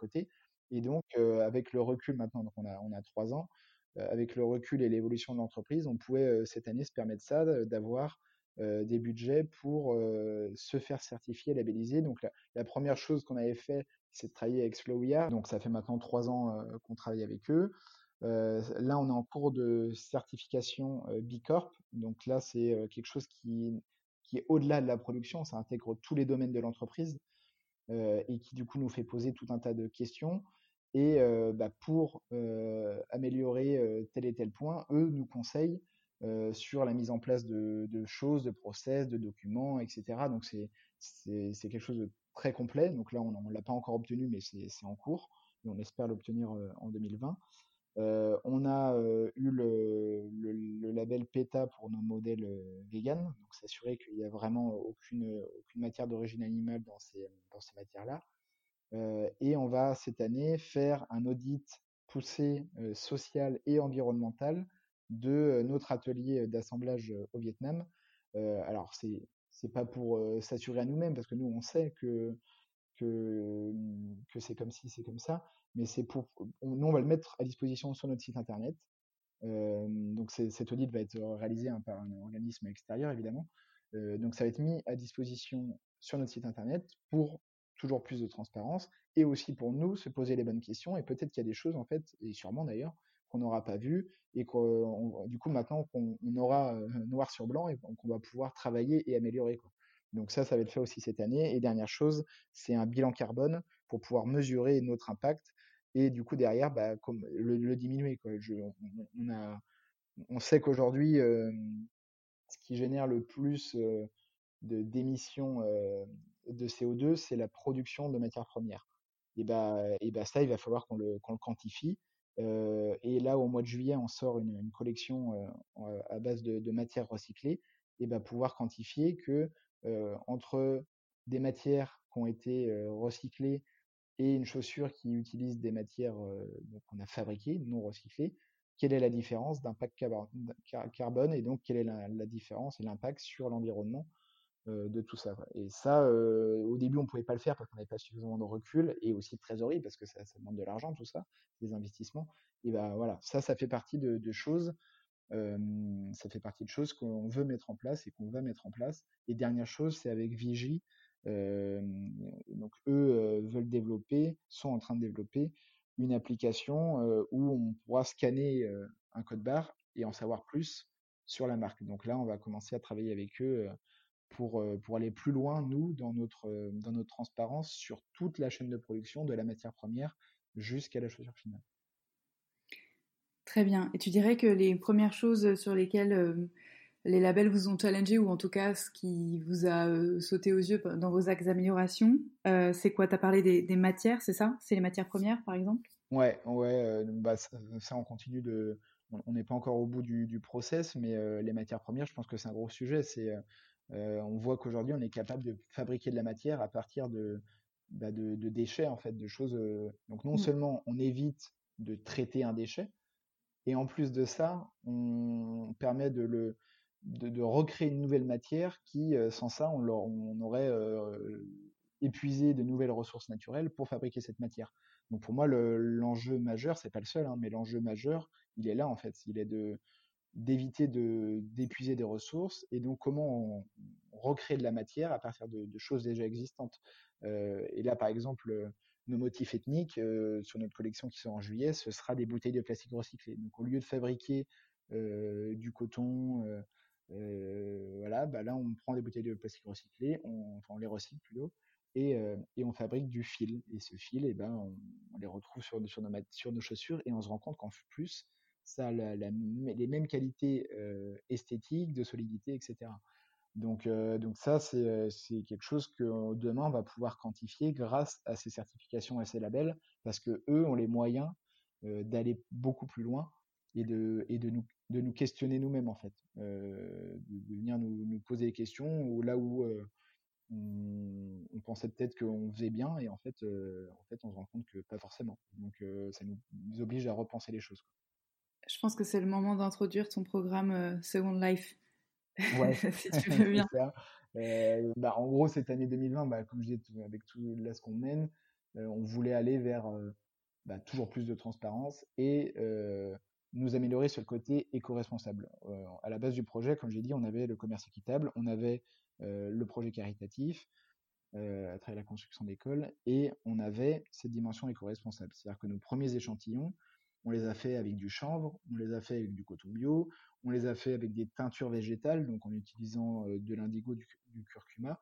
[SPEAKER 1] côté. Et donc, euh, avec le recul maintenant, donc on a, on a trois ans, euh, avec le recul et l'évolution de l'entreprise, on pouvait euh, cette année se permettre ça, d'avoir des budgets pour se faire certifier, labelliser. Donc, la, première chose qu'on avait fait, c'est de travailler avec Flowia. Donc, ça fait maintenant trois ans qu'on travaille avec eux. là, on est en cours de certification B Corp. Donc là, c'est quelque chose qui, qui est au-delà de la production. Ça intègre tous les domaines de l'entreprise. Euh, et qui du coup nous fait poser tout un tas de questions. Et euh, bah, pour euh, améliorer tel et tel point, eux nous conseillent sur la mise en place de, choses, de process, de documents, etc. Donc c'est quelque chose de très complet. Donc là, on ne l'a pas encore obtenu, mais c'est en cours. Et on espère l'obtenir en 2020. Euh, on a eu le, label PETA pour nos modèles vegan, donc s'assurer qu'il n'y a vraiment aucune, matière d'origine animale dans ces, matières-là. et on va cette année faire un audit poussé social et environnemental de notre atelier d'assemblage au Vietnam. alors c'est c'est pas pour s'assurer à nous-mêmes parce que nous on sait que que, que c'est comme si c'est comme ça, mais c'est pour, nous on va le mettre à disposition sur notre site internet. Euh, donc cet audit va être réalisé par un organisme extérieur évidemment. Euh, donc ça va être mis à disposition sur notre site internet pour toujours plus de transparence et aussi pour nous se poser les bonnes questions et peut-être qu'il y a des choses en fait et sûrement d'ailleurs qu'on n'aura pas vues et qu'on du coup maintenant qu'on aura euh, noir sur blanc et qu'on va pouvoir travailler et améliorer. Donc ça, ça va être fait aussi cette année. Et dernière chose, c'est un bilan carbone pour pouvoir mesurer notre impact et du coup derrière bah, comme le, diminuer quoi. on, a, on sait qu'aujourd'hui ce qui génère le plus d'émissions de CO2 c'est la production de matières premières et bah et bah ça il va falloir qu'on le, qu'on le quantifie et là au mois de juillet on sort une, collection à base de, de, matières recyclées et bah pouvoir quantifier que entre des matières qui ont été recyclées et une chaussure qui utilise des matières qu'on a fabriquées, non recyclées, quelle est la différence d'impact carbone et donc quelle est la, différence et l'impact sur l'environnement de tout ça. Et ça, au début, on ne pouvait pas le faire parce qu'on n'avait pas suffisamment de recul et aussi de trésorerie parce que ça, demande de l'argent, tout ça, des investissements. Et ben voilà, ça, ça fait partie de, choses. ça fait partie de choses qu'on veut mettre en place et qu'on va mettre en place. Et dernière chose, c'est avec Vigie, donc eux veulent développer, sont en train de développer une application où on pourra scanner un code barre et en savoir plus sur la marque. Donc là, on va commencer à travailler avec eux pour, pour aller plus loin, nous, dans notre, dans notre transparence sur toute la chaîne de production, de la matière première jusqu'à la chaussure finale.
[SPEAKER 2] Très bien. Et tu dirais que les premières choses sur lesquelles les labels vous ont challengé ou en tout cas ce qui vous a euh, sauté aux yeux dans vos axes d'amélioration, euh, c'est quoi? Tu as parlé des, matières, c'est ça? C'est les matières premières par exemple?
[SPEAKER 1] Ouais, ouais, euh, bah, ça, on continue de. On n'est pas encore au bout du, process, mais les matières premières, je pense que c'est un gros sujet. C'est, on voit qu'aujourd'hui, on est capable de fabriquer de la matière à partir de, bah, de, déchets, en fait, de choses. donc non mmh. seulement on évite de traiter un déchet, et en plus de ça, on permet de le, de, recréer une nouvelle matière qui, euh, sans ça, on, aurait euh, épuisé de nouvelles ressources naturelles pour fabriquer cette matière. Donc pour moi, l'enjeu majeur, c'est pas le seul, hein, mais l'enjeu majeur, il est là en fait. Il est d'éviter de d'épuiser des ressources et donc comment on, recrée de la matière à partir de, choses déjà existantes. Euh, et là, par exemple, nos motifs ethniques sur notre collection qui sort en juillet, ce sera des bouteilles de plastique recyclées. Donc au lieu de fabriquer du coton, voilà, bah là on prend des bouteilles de plastique recyclées, on, les recycle plutôt, et, et, on fabrique du fil. Et ce fil, et eh ben, on, les retrouve sur, sur, nos, sur nos chaussures et on se rend compte qu'en plus, ça a les mêmes qualités esthétiques, de solidité, etc. Donc, donc ça, c'est quelque chose que demain, on va pouvoir quantifier grâce à ces certifications et ces labels, parce que eux ont les moyens d'aller beaucoup plus loin et de, et de, nous, de nous questionner nous-mêmes, en fait. de, venir nous, nous, poser des questions, ou là où on, on, pensait peut-être qu'on faisait bien, et en fait, en fait, on se rend compte que pas forcément. Donc ça nous, nous, oblige à repenser les choses.
[SPEAKER 2] Je pense que c'est le moment d'introduire ton programme Second Life.
[SPEAKER 1] Ouais, si tu veux bien. Euh, bah, en gros, cette année 2020, bah, comme je disais, avec tout là, ce qu'on mène, euh, on voulait aller vers euh, bah, toujours plus de transparence et nous améliorer sur le côté éco-responsable. à la base du projet, comme j'ai dit, on avait le commerce équitable, on avait le projet caritatif, à travers la construction d'écoles, et on avait cette dimension éco-responsable. C'est-à-dire que nos premiers échantillons, on les a fait avec du chanvre, on les a fait avec du coton bio, on les a fait avec des teintures végétales, donc en utilisant de l'indigo, du, curcuma.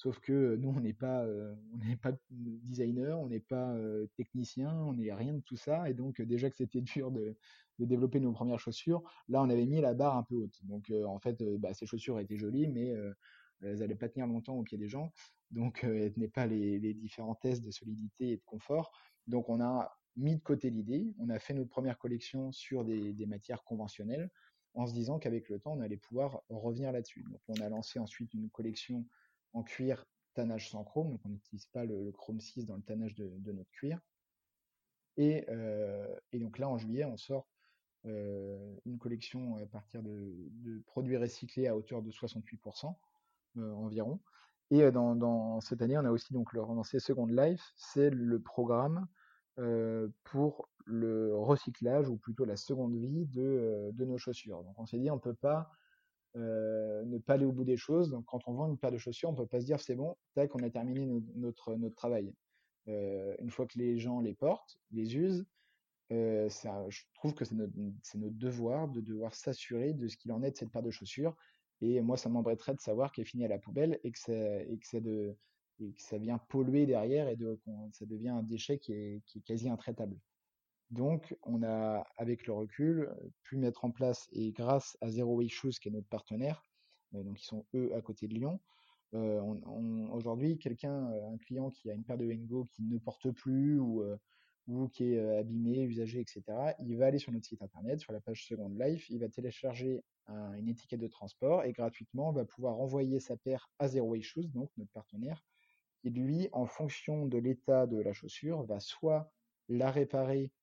[SPEAKER 1] Sauf que nous, on n'est pas, on n'est pas designer, on n'est pas technicien, on n'est rien de tout ça. Et donc déjà que c'était dur de, développer nos premières chaussures, là, on avait mis la barre un peu haute. Donc en fait, bah, ces chaussures étaient jolies, mais elles n'allaient pas tenir longtemps au pied des gens. Donc elles tenaient pas les, les différents tests de solidité et de confort. Donc on a mis de côté l'idée, on a fait notre première collection sur des, matières conventionnelles en se disant qu'avec le temps, on allait pouvoir revenir là-dessus. Donc on a lancé ensuite une collection en cuir tannage sans chrome, donc on n'utilise pas le, chrome 6 dans le tannage de, notre cuir. Euh, et, donc là, en juillet, on sort euh, une collection à partir de, produits recyclés à hauteur de 68% euh, environ. Et dans, cette année, on a aussi donc relancé Second Life, c'est le programme pour le recyclage ou plutôt la seconde vie de, nos chaussures. Donc on s'est dit on peut pas ne pas aller au bout des choses. Donc quand on vend une paire de chaussures, on peut pas se dire c'est bon, tac, on a terminé notre, notre travail. une fois que les gens les portent, les usent, ça, je trouve que c'est notre, notre, devoir de devoir s'assurer de ce qu'il en est de cette paire de chaussures. Et moi, ça m'embêterait de savoir qu'elle finit à la poubelle et que, ça, et que c'est de, et que ça vient polluer derrière et de, ça devient un déchet qui est, qui est quasi intraitable. Donc, on a, avec le recul, pu mettre en place, et grâce à Zero Way Shoes, qui est notre partenaire, euh, donc ils sont eux à côté de Lyon, euh, aujourd'hui, quelqu'un, euh, un client qui a une paire de Wengo qui ne porte plus ou, ou qui est abîmé, usagé, etc., il va aller sur notre site internet, sur la page Second Life, il va télécharger une étiquette de transport et gratuitement va pouvoir envoyer sa paire à Zero Way Shoes, donc notre partenaire, et lui, en fonction de l'état de la chaussure, va soit la réparer, euh,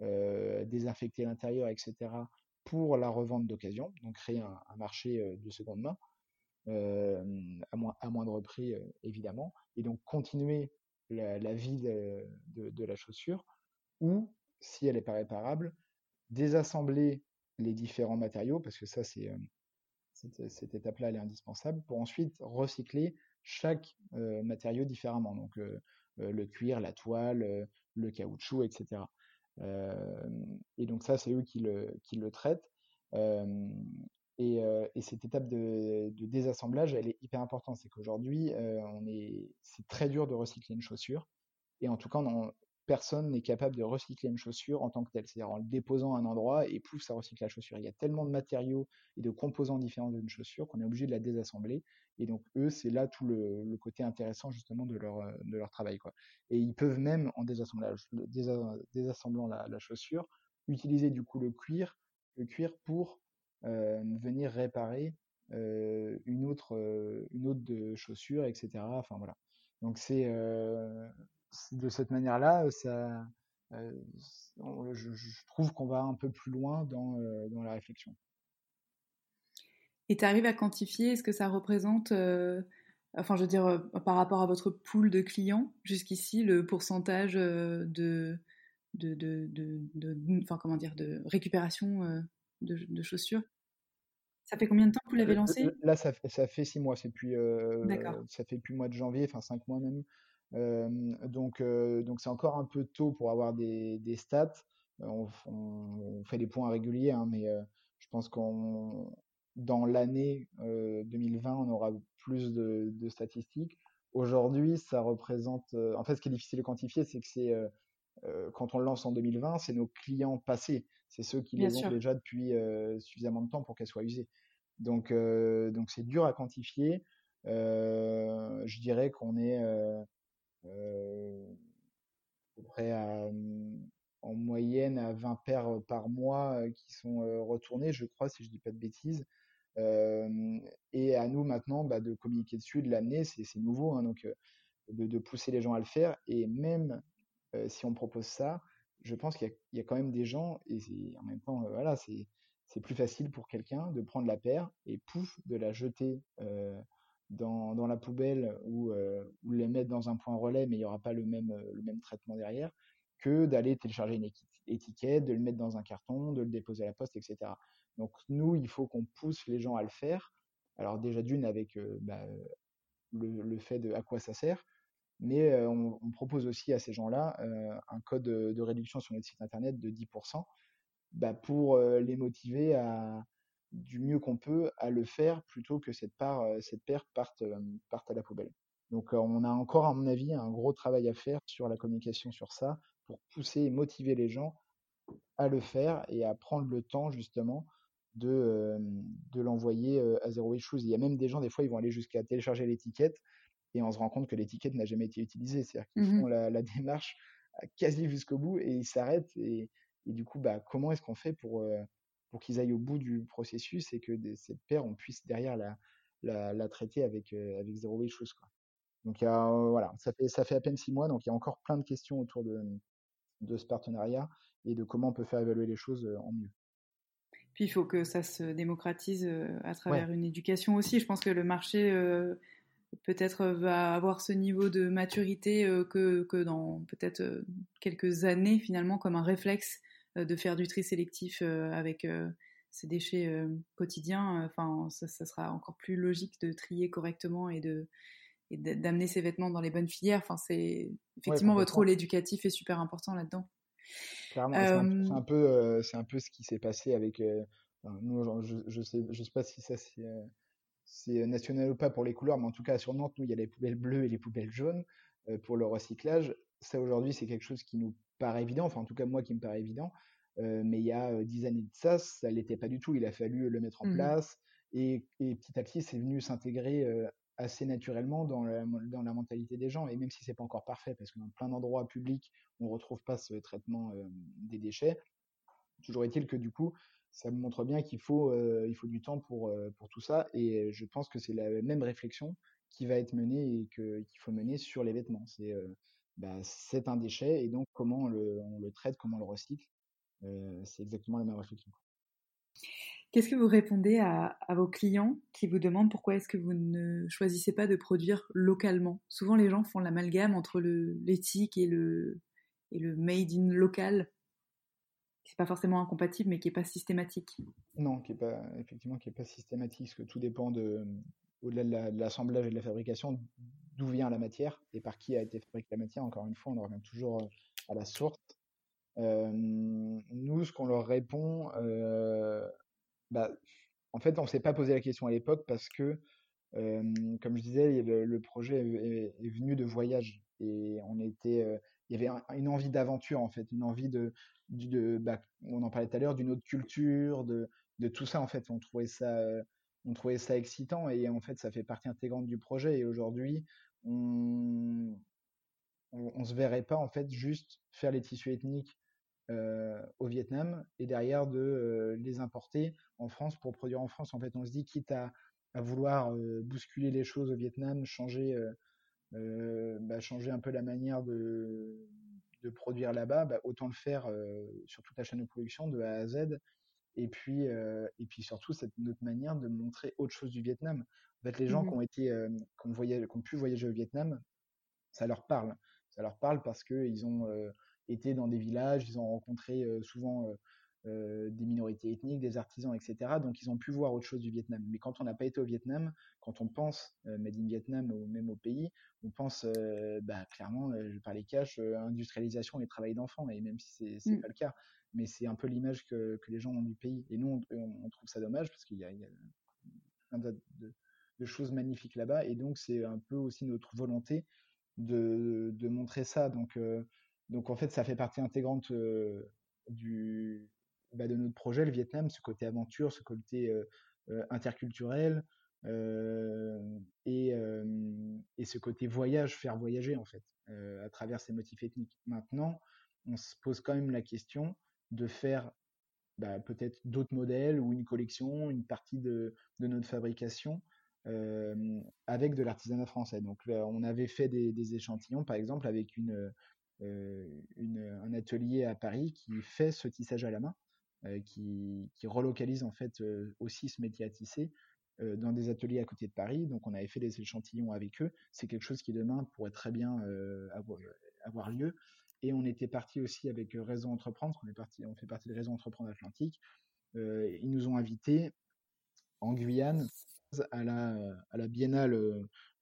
[SPEAKER 1] désinfecter l'intérieur, etc., pour la revente d'occasion, donc créer un, marché euh, de seconde main, euh, à, moindre prix évidemment, et donc continuer la, vie de, la chaussure, ou, si elle n'est pas réparable, désassembler les différents matériaux, parce que ça, c'est cette étape-là, elle est indispensable, pour ensuite recycler chaque matériau différemment. Donc le cuir, la toile, le caoutchouc, etc. et donc ça, c'est eux qui le, traitent. Et, et, cette étape de, désassemblage, elle est hyper importante. C'est qu'aujourd'hui, c'est très dur de recycler une chaussure. Et en tout cas, on, personne n'est capable de recycler une chaussure en tant que telle. C'est-à-dire en le déposant à un endroit et pouf, ça recycle la chaussure. Il y a tellement de matériaux et de composants différents d'une chaussure qu'on est obligé de la désassembler. Et donc, eux, c'est là tout le, côté intéressant justement de leur, de leur travail. Quoi. Et ils peuvent même, en désassemblage, désassemblant la, chaussure, utiliser du coup le cuir, le cuir pour euh, venir réparer euh, une autre, une autre chaussure, etc. Enfin voilà. Donc c'est de cette manière-là, ça, je, trouve qu'on va un peu plus loin dans, dans la réflexion.
[SPEAKER 2] Et tu arrives à quantifier, est-ce que ça représente, enfin je veux dire, par rapport à votre pool de clients jusqu'ici, le pourcentage de, de, de, de, enfin, comment dire, de récupération de, chaussures? Ça fait combien de temps que vous l'avez lancé?
[SPEAKER 1] Là, ça fait, ça fait six mois. C'est puis, ça fait depuis le mois de janvier, enfin cinq mois même. donc, donc c'est encore un peu tôt pour avoir des, des stats. On, on, fait des points réguliers, hein, mais je pense qu'on dans l'année 2020, on aura plus de, de statistiques. Aujourd'hui, ça représente. en fait, ce qui est difficile de quantifier, c'est que c'est quand on le lance en 2020, c'est nos clients passés. C'est ceux qui les ont déjà depuis suffisamment de temps pour qu'elles soient usées. Donc, donc c'est dur à quantifier. je dirais qu'on est près à, en moyenne à 20 paires par mois qui sont retournées, je crois, si je dis pas de bêtises. Et à nous maintenant bah, de communiquer dessus, de l'année, c'est nouveau, hein, donc de, pousser les gens à le faire. Et même si on propose ça, je pense qu'il y, a quand même des gens, et en même temps, voilà, c'est plus facile pour quelqu'un de prendre la paire et pouf, de la jeter dans, la poubelle ou, ou les mettre dans un point relais, mais il n'y aura pas le même traitement derrière, que d'aller télécharger une étiquette, de le mettre dans un carton, de le déposer à la poste, etc. Donc nous, il faut qu'on pousse les gens à le faire. Alors déjà d'une avec bah, le, fait de à quoi ça sert, mais on, propose aussi à ces gens-là un code de, réduction sur notre site internet de 10% bah, pour les motiver du mieux qu'on peut à le faire plutôt que cette, part, cette paire parte, parte à la poubelle. Donc on a encore, à mon avis, un gros travail à faire sur la communication sur ça pour pousser et motiver les gens à le faire et à prendre le temps justement de, de l'envoyer à Zero Issues. Il y a même des gens, des fois, ils vont aller jusqu'à télécharger l'étiquette et on se rend compte que l'étiquette n'a jamais été utilisée. C'est-à-dire qu'ils mmh font la, la, démarche quasi jusqu'au bout et ils s'arrêtent. Et, et, du coup, bah, comment est-ce qu'on fait pour, euh, pour qu'ils aillent au bout du processus et que des, cette paire, on puisse derrière la, la, la traiter avec, euh, avec Zero Shoes, quoi. Donc, il y a, euh, voilà, ça fait, ça fait à peine six mois, donc il y a encore plein de questions autour de, de ce partenariat et de comment on peut faire évaluer les choses en mieux.
[SPEAKER 2] Puis il faut que ça se démocratise à travers ouais. une éducation aussi. Je pense que le marché euh, peut-être va avoir ce niveau de maturité euh, que, que dans peut-être euh, quelques années finalement comme un réflexe euh, de faire du tri sélectif avec ces déchets quotidiens. Enfin, ça, ça, sera encore plus logique de trier correctement et de et d'amener ces vêtements dans les bonnes filières. Enfin, c'est effectivement ouais, votre rôle éducatif est super important là-dedans.
[SPEAKER 1] Clairement, euh... c'est un, peu, c'est un peu ce qui s'est passé avec. nous, je, je sais, je sais pas si ça c'est c'est national ou pas pour les couleurs, mais en tout cas sur Nantes, nous, il y a les poubelles bleues et les poubelles jaunes pour le recyclage. Ça, aujourd'hui, c'est quelque chose qui nous paraît évident, enfin en tout cas moi qui me paraît évident, mais il y a dix années de ça, ça l'était pas du tout. Il a fallu le mettre en mmh. place et, et, petit à petit, c'est venu s'intégrer assez naturellement dans la, mentalité des gens. Et même si c'est pas encore parfait, parce que dans plein d'endroits publics, on retrouve pas ce traitement des déchets, toujours est-il que du coup, ça montre bien qu'il faut, euh, faut du temps pour, euh, pour tout ça. Et je pense que c'est la même réflexion qui va être menée et qu'il faut mener sur les vêtements. C'est euh, bah, c'est un déchet et donc comment on le, on le traite, comment on le recycle. c'est exactement la même réflexion.
[SPEAKER 2] Qu'est-ce que vous répondez à, vos clients qui vous demandent pourquoi est-ce que vous ne choisissez pas de produire localement? Souvent, les gens font l'amalgame entre l'éthique et le, made in local c'est pas forcément incompatible, mais qui est pas systématique.
[SPEAKER 1] Non, qui est pas effectivement qui est pas systématique, parce que tout dépend de au-delà de l'assemblage et de la fabrication, d'où vient la matière et par qui a été fabriquée la matière. Encore une fois, on revient toujours à la source. Euh, nous, ce qu'on leur répond, euh, bah, en fait, on s'est pas posé la question à l'époque parce que, comme je disais, le, projet est, venu de voyage et on était, il y avait un, une envie d'aventure en fait, une envie de, bah, on en parlait tout à l'heure, d'une autre culture, de, de tout ça en fait. On trouvait ça, on trouvait ça excitant et en fait ça fait partie intégrante du projet. Et aujourd'hui, on, on, on, se verrait pas en fait juste faire les tissus ethniques euh, au Vietnam et derrière de euh, les importer en France pour produire en France. En fait, on se dit quitte à, à vouloir euh, bousculer les choses au Vietnam, changer bah, changer un peu la manière de, de produire là-bas, bah, autant le faire sur toute la chaîne de production de A à Z. Et puis, et puis surtout, cette notre manière de montrer autre chose du Vietnam. En fait, les gens mmh. qui ont été, qui ont, voyagé, qui ont pu voyager au Vietnam, ça leur parle. Ça leur parle parce qu'ils ont été dans des villages, ils ont rencontré souvent des minorités ethniques, des artisans, etc. Donc ils ont pu voir autre chose du Vietnam. Mais quand on n'a pas été au Vietnam, quand on pense Made in Vietnam ou même au pays, on pense bah, clairement, je parlais cash, industrialisation et travail d'enfants, et même si c'est n'est mmh. pas le cas, mais c'est un peu l'image que, que, les gens ont du pays. Et nous, on, trouve ça dommage parce qu'il y, y, a plein de, de choses magnifiques là-bas, et donc c'est un peu aussi notre volonté de, de montrer ça. Donc, donc en fait, ça fait partie intégrante du, bah, de notre projet, le Vietnam, ce côté aventure, ce côté interculturel. et, et, ce côté voyage, faire voyager en fait, à travers ces motifs ethniques. Maintenant, on se pose quand même la question de faire bah, peut-être d'autres modèles ou une collection, une partie de, de notre fabrication avec de l'artisanat français. Donc on avait fait des, échantillons, par exemple, avec une, un atelier à Paris qui fait ce tissage à la main, qui, qui, relocalise en fait aussi ce métier à tisser dans des ateliers à côté de Paris. Donc on avait fait des échantillons avec eux. C'est quelque chose qui demain pourrait très bien avoir, lieu. Et on était parti aussi avec Réseau Entreprendre, on, fait partie de Réseau Entreprendre Atlantique. ils nous ont invités en Guyane à la, à la biennale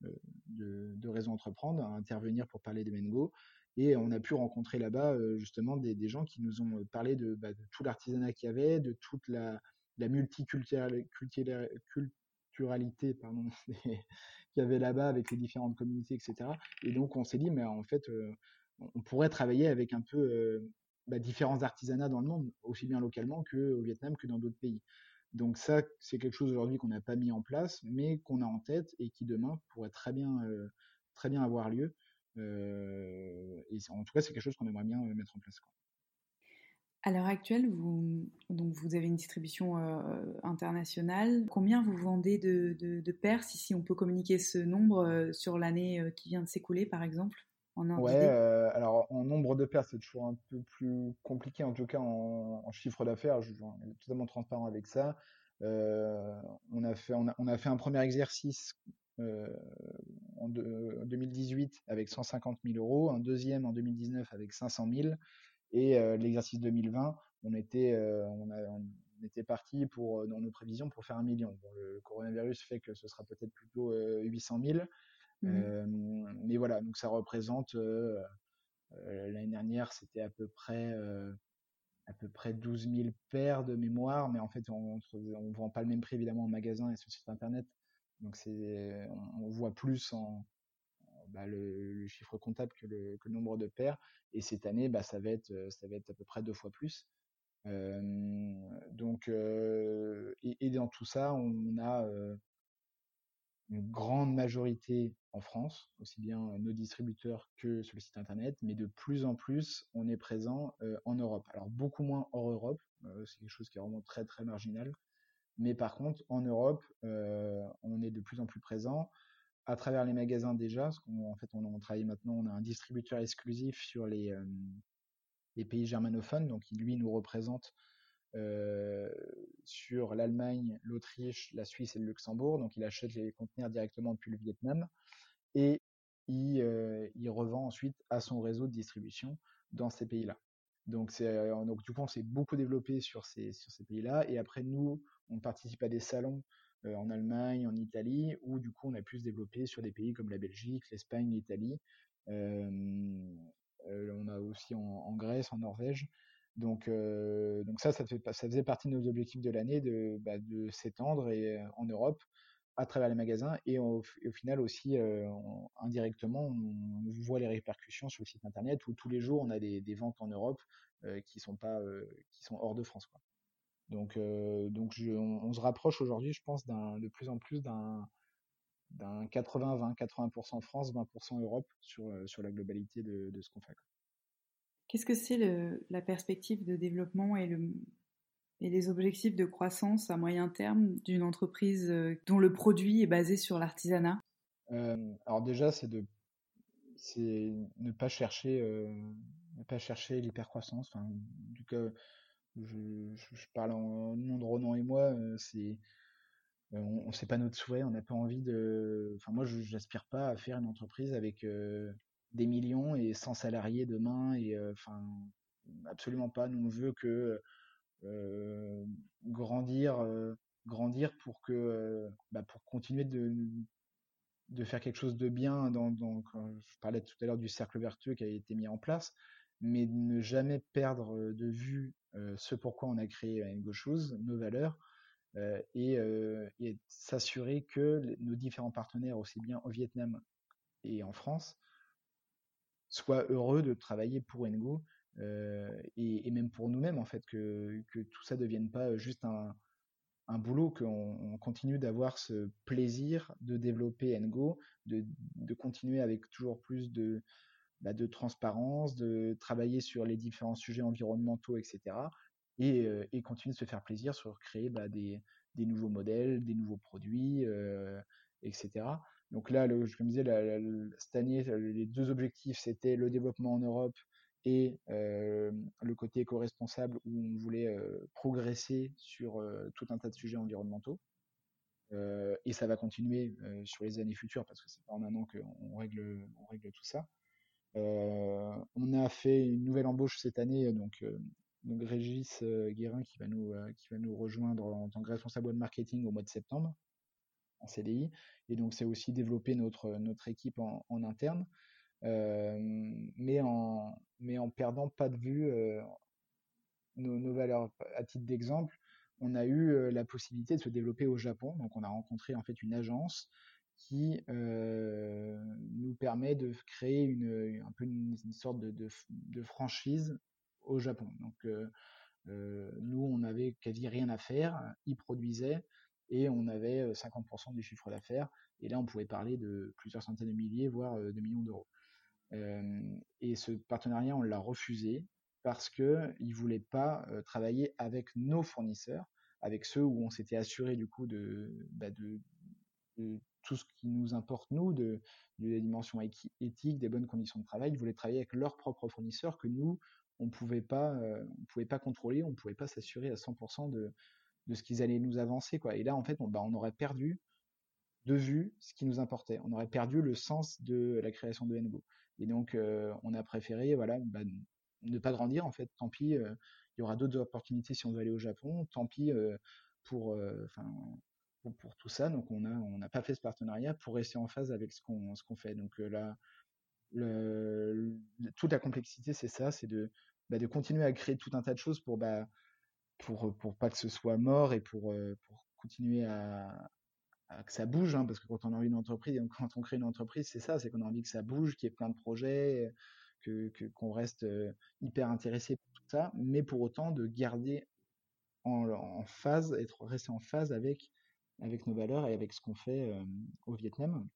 [SPEAKER 1] de, de, Réseau Entreprendre à intervenir pour parler de Mengo. Et on a pu rencontrer là-bas justement des, gens qui nous ont parlé de, bah, de tout l'artisanat qu'il y avait, de toute la, multiculturalité qu'il y avait là-bas avec les différentes communautés, etc. Et donc on s'est dit, mais en fait, on pourrait travailler avec un peu bah, différents artisanats dans le monde, aussi bien localement qu'au Vietnam que dans d'autres pays. Donc ça, c'est quelque chose aujourd'hui qu'on n'a pas mis en place, mais qu'on a en tête et qui demain pourrait très bien, très bien avoir lieu. Et en tout cas, c'est quelque chose qu'on aimerait bien mettre en place. Quoi.
[SPEAKER 2] À l'heure actuelle, vous, donc vous avez une distribution internationale. Combien vous vendez de, de, de paires, si, si on peut communiquer ce nombre sur l'année qui vient de s'écouler, par exemple
[SPEAKER 1] ouais, euh, alors en nombre de paires, c'est toujours un peu plus compliqué, en tout cas en, chiffre d'affaires, je suis totalement transparent avec ça. On, a fait, on, a, fait un premier exercice euh, en, 2018 avec 150 000 euros, un deuxième en 2019 avec 500 000, et l'exercice 2020, on était, on, on était parti pour, dans nos prévisions pour faire un million. le coronavirus fait que ce sera peut-être plutôt 800 000. Mmh. mais voilà, donc ça représente l'année dernière, c'était à peu près à peu près 12 000 paires de mémoire, mais en fait, on ne vend pas le même prix évidemment en magasin et sur site internet. Donc, on, voit plus en, bah, le, chiffre comptable que le, nombre de paires. Et cette année, bah, ça, va être, ça va être à peu près deux fois plus. donc, et, et, dans tout ça, on a une grande majorité en France, aussi bien nos distributeurs que sur le site internet, mais de plus en plus, on est présent en Europe. Alors beaucoup moins hors Europe, c'est quelque chose qui est vraiment très très marginal, mais par contre en Europe, on est de plus en plus présent à travers les magasins déjà, parce qu'en fait on, travaille maintenant, on a un distributeur exclusif sur les, les pays germanophones, donc lui nous représente euh, sur l'Allemagne, l'Autriche, la Suisse et le Luxembourg. Donc il achète les conteneurs directement depuis le Vietnam et il, euh, revend ensuite à son réseau de distribution dans ces pays-là. Donc, euh, du coup, on s'est beaucoup développé sur ces pays-là. Et après, nous, on participe à des salons en Allemagne, en Italie, où du coup, on a pu se développer sur des pays comme la Belgique, l'Espagne, l'Italie. on a aussi en, Grèce, en Norvège. Donc, euh, ça, ça, faisait partie de nos objectifs de l'année de, bah, s'étendre euh, en Europe à travers les magasins et, au final aussi euh, indirectement on voit les répercussions sur le site internet où tous les jours on a des, ventes en Europe qui sont hors de France. Donc donc je, on, se rapproche aujourd'hui je pense de plus en plus d'un d'un 80-20 80% France 20% Europe sur sur la globalité de, de ce qu'on fait.
[SPEAKER 2] Qu'est-ce que c'est la perspective de développement et, le, et, les objectifs de croissance à moyen terme d'une entreprise dont le produit est basé sur l'artisanat?
[SPEAKER 1] Euh, Alors déjà, c'est de ne pas chercher euh, ne pas chercher l'hypercroissance. Enfin, cas, je, parle en nom de Ronan et moi, c'est on, on sait pas notre souhait, on n'a pas envie de. Enfin, moi, je n'aspire pas à faire une entreprise avec des millions et 100 salariés demain et enfin absolument pas. Nous on veut que grandir, grandir pour que, bah, pour continuer de, de faire quelque chose de bien. Dans, je parlais tout à l'heure du cercle vertueux qui a été mis en place, mais ne jamais perdre de vue ce pourquoi on a créé Engo Shoes, nos valeurs, et, et s'assurer que nos différents partenaires, aussi bien au Vietnam et en France, soient heureux de travailler pour Engo et, même pour nous-mêmes en fait que, tout ça devienne pas juste un, boulot qu'on continue d'avoir ce plaisir de développer Engo, de, de continuer avec toujours plus de, bah, de transparence, de travailler sur les différents sujets environnementaux, etc. Et, continuer de se faire plaisir sur créer bah, des, nouveaux modèles, des nouveaux produits, etc. Donc là, le, je me disais, cette année, les deux objectifs, c'était le développement en Europe et le côté éco-responsable où on voulait progresser sur tout un tas de sujets environnementaux. et ça va continuer sur les années futures parce que c'est pas en un an qu'on on règle tout ça. On a fait une nouvelle embauche cette année, donc, donc Régis Guérin qui va, nous, rejoindre en tant que responsable de marketing au mois de septembre en CDI. Et donc c'est aussi développer notre, équipe en, interne mais, en, perdant pas de vue nos, valeurs. À titre d'exemple, on a eu la possibilité de se développer au Japon. Donc, on a rencontré en fait une agence qui euh, nous permet de créer une, un peu une, sorte de, franchise au Japon. Donc, euh, euh, nous, on avait quasi rien à faire. Ils produisaient et on avait 50% du chiffre d'affaires. Et là, on pouvait parler de plusieurs centaines de milliers, voire de millions d'euros et ce partenariat, on l'a refusé parce que ne voulait pas travailler avec nos fournisseurs, avec ceux où on s'était assuré du coup de, bah tout ce qui nous importe nous, de, la dimension éthique, des bonnes conditions de travail. Ils voulaient travailler avec leurs propres fournisseurs que nous, on euh, on pouvait pas contrôler, on pouvait pas s'assurer à 100% de, ce qu'ils allaient nous avancer quoi. Et là, en fait, on, bah, on aurait perdu de vue ce qui nous importait. On aurait perdu le sens de la création de Engo. Et donc, euh, on a préféré voilà, bah, ne pas grandir, en fait. Tant pis, euh, il y aura d'autres opportunités si on veut aller au Japon. Tant pis pour, pour, tout ça. Donc, on n'a on a pas fait ce partenariat pour rester en phase avec ce qu'on qu'on fait. Donc, là, le, toute la complexité, c'est ça, c'est de, bah, de continuer à créer tout un tas de choses pour, bah, pour, pour pas que ce soit mort et pour, pour continuer à, que ça bouge, hein, parce que quand on a envie une entreprise, quand on crée une entreprise, c'est ça, c'est qu'on a envie que ça bouge, qu'il y ait plein de projets, que qu'on reste hyper intéressé par tout ça, mais pour autant de garder en, en phase, être resté en phase avec avec nos valeurs et avec ce qu'on fait euh, au Vietnam.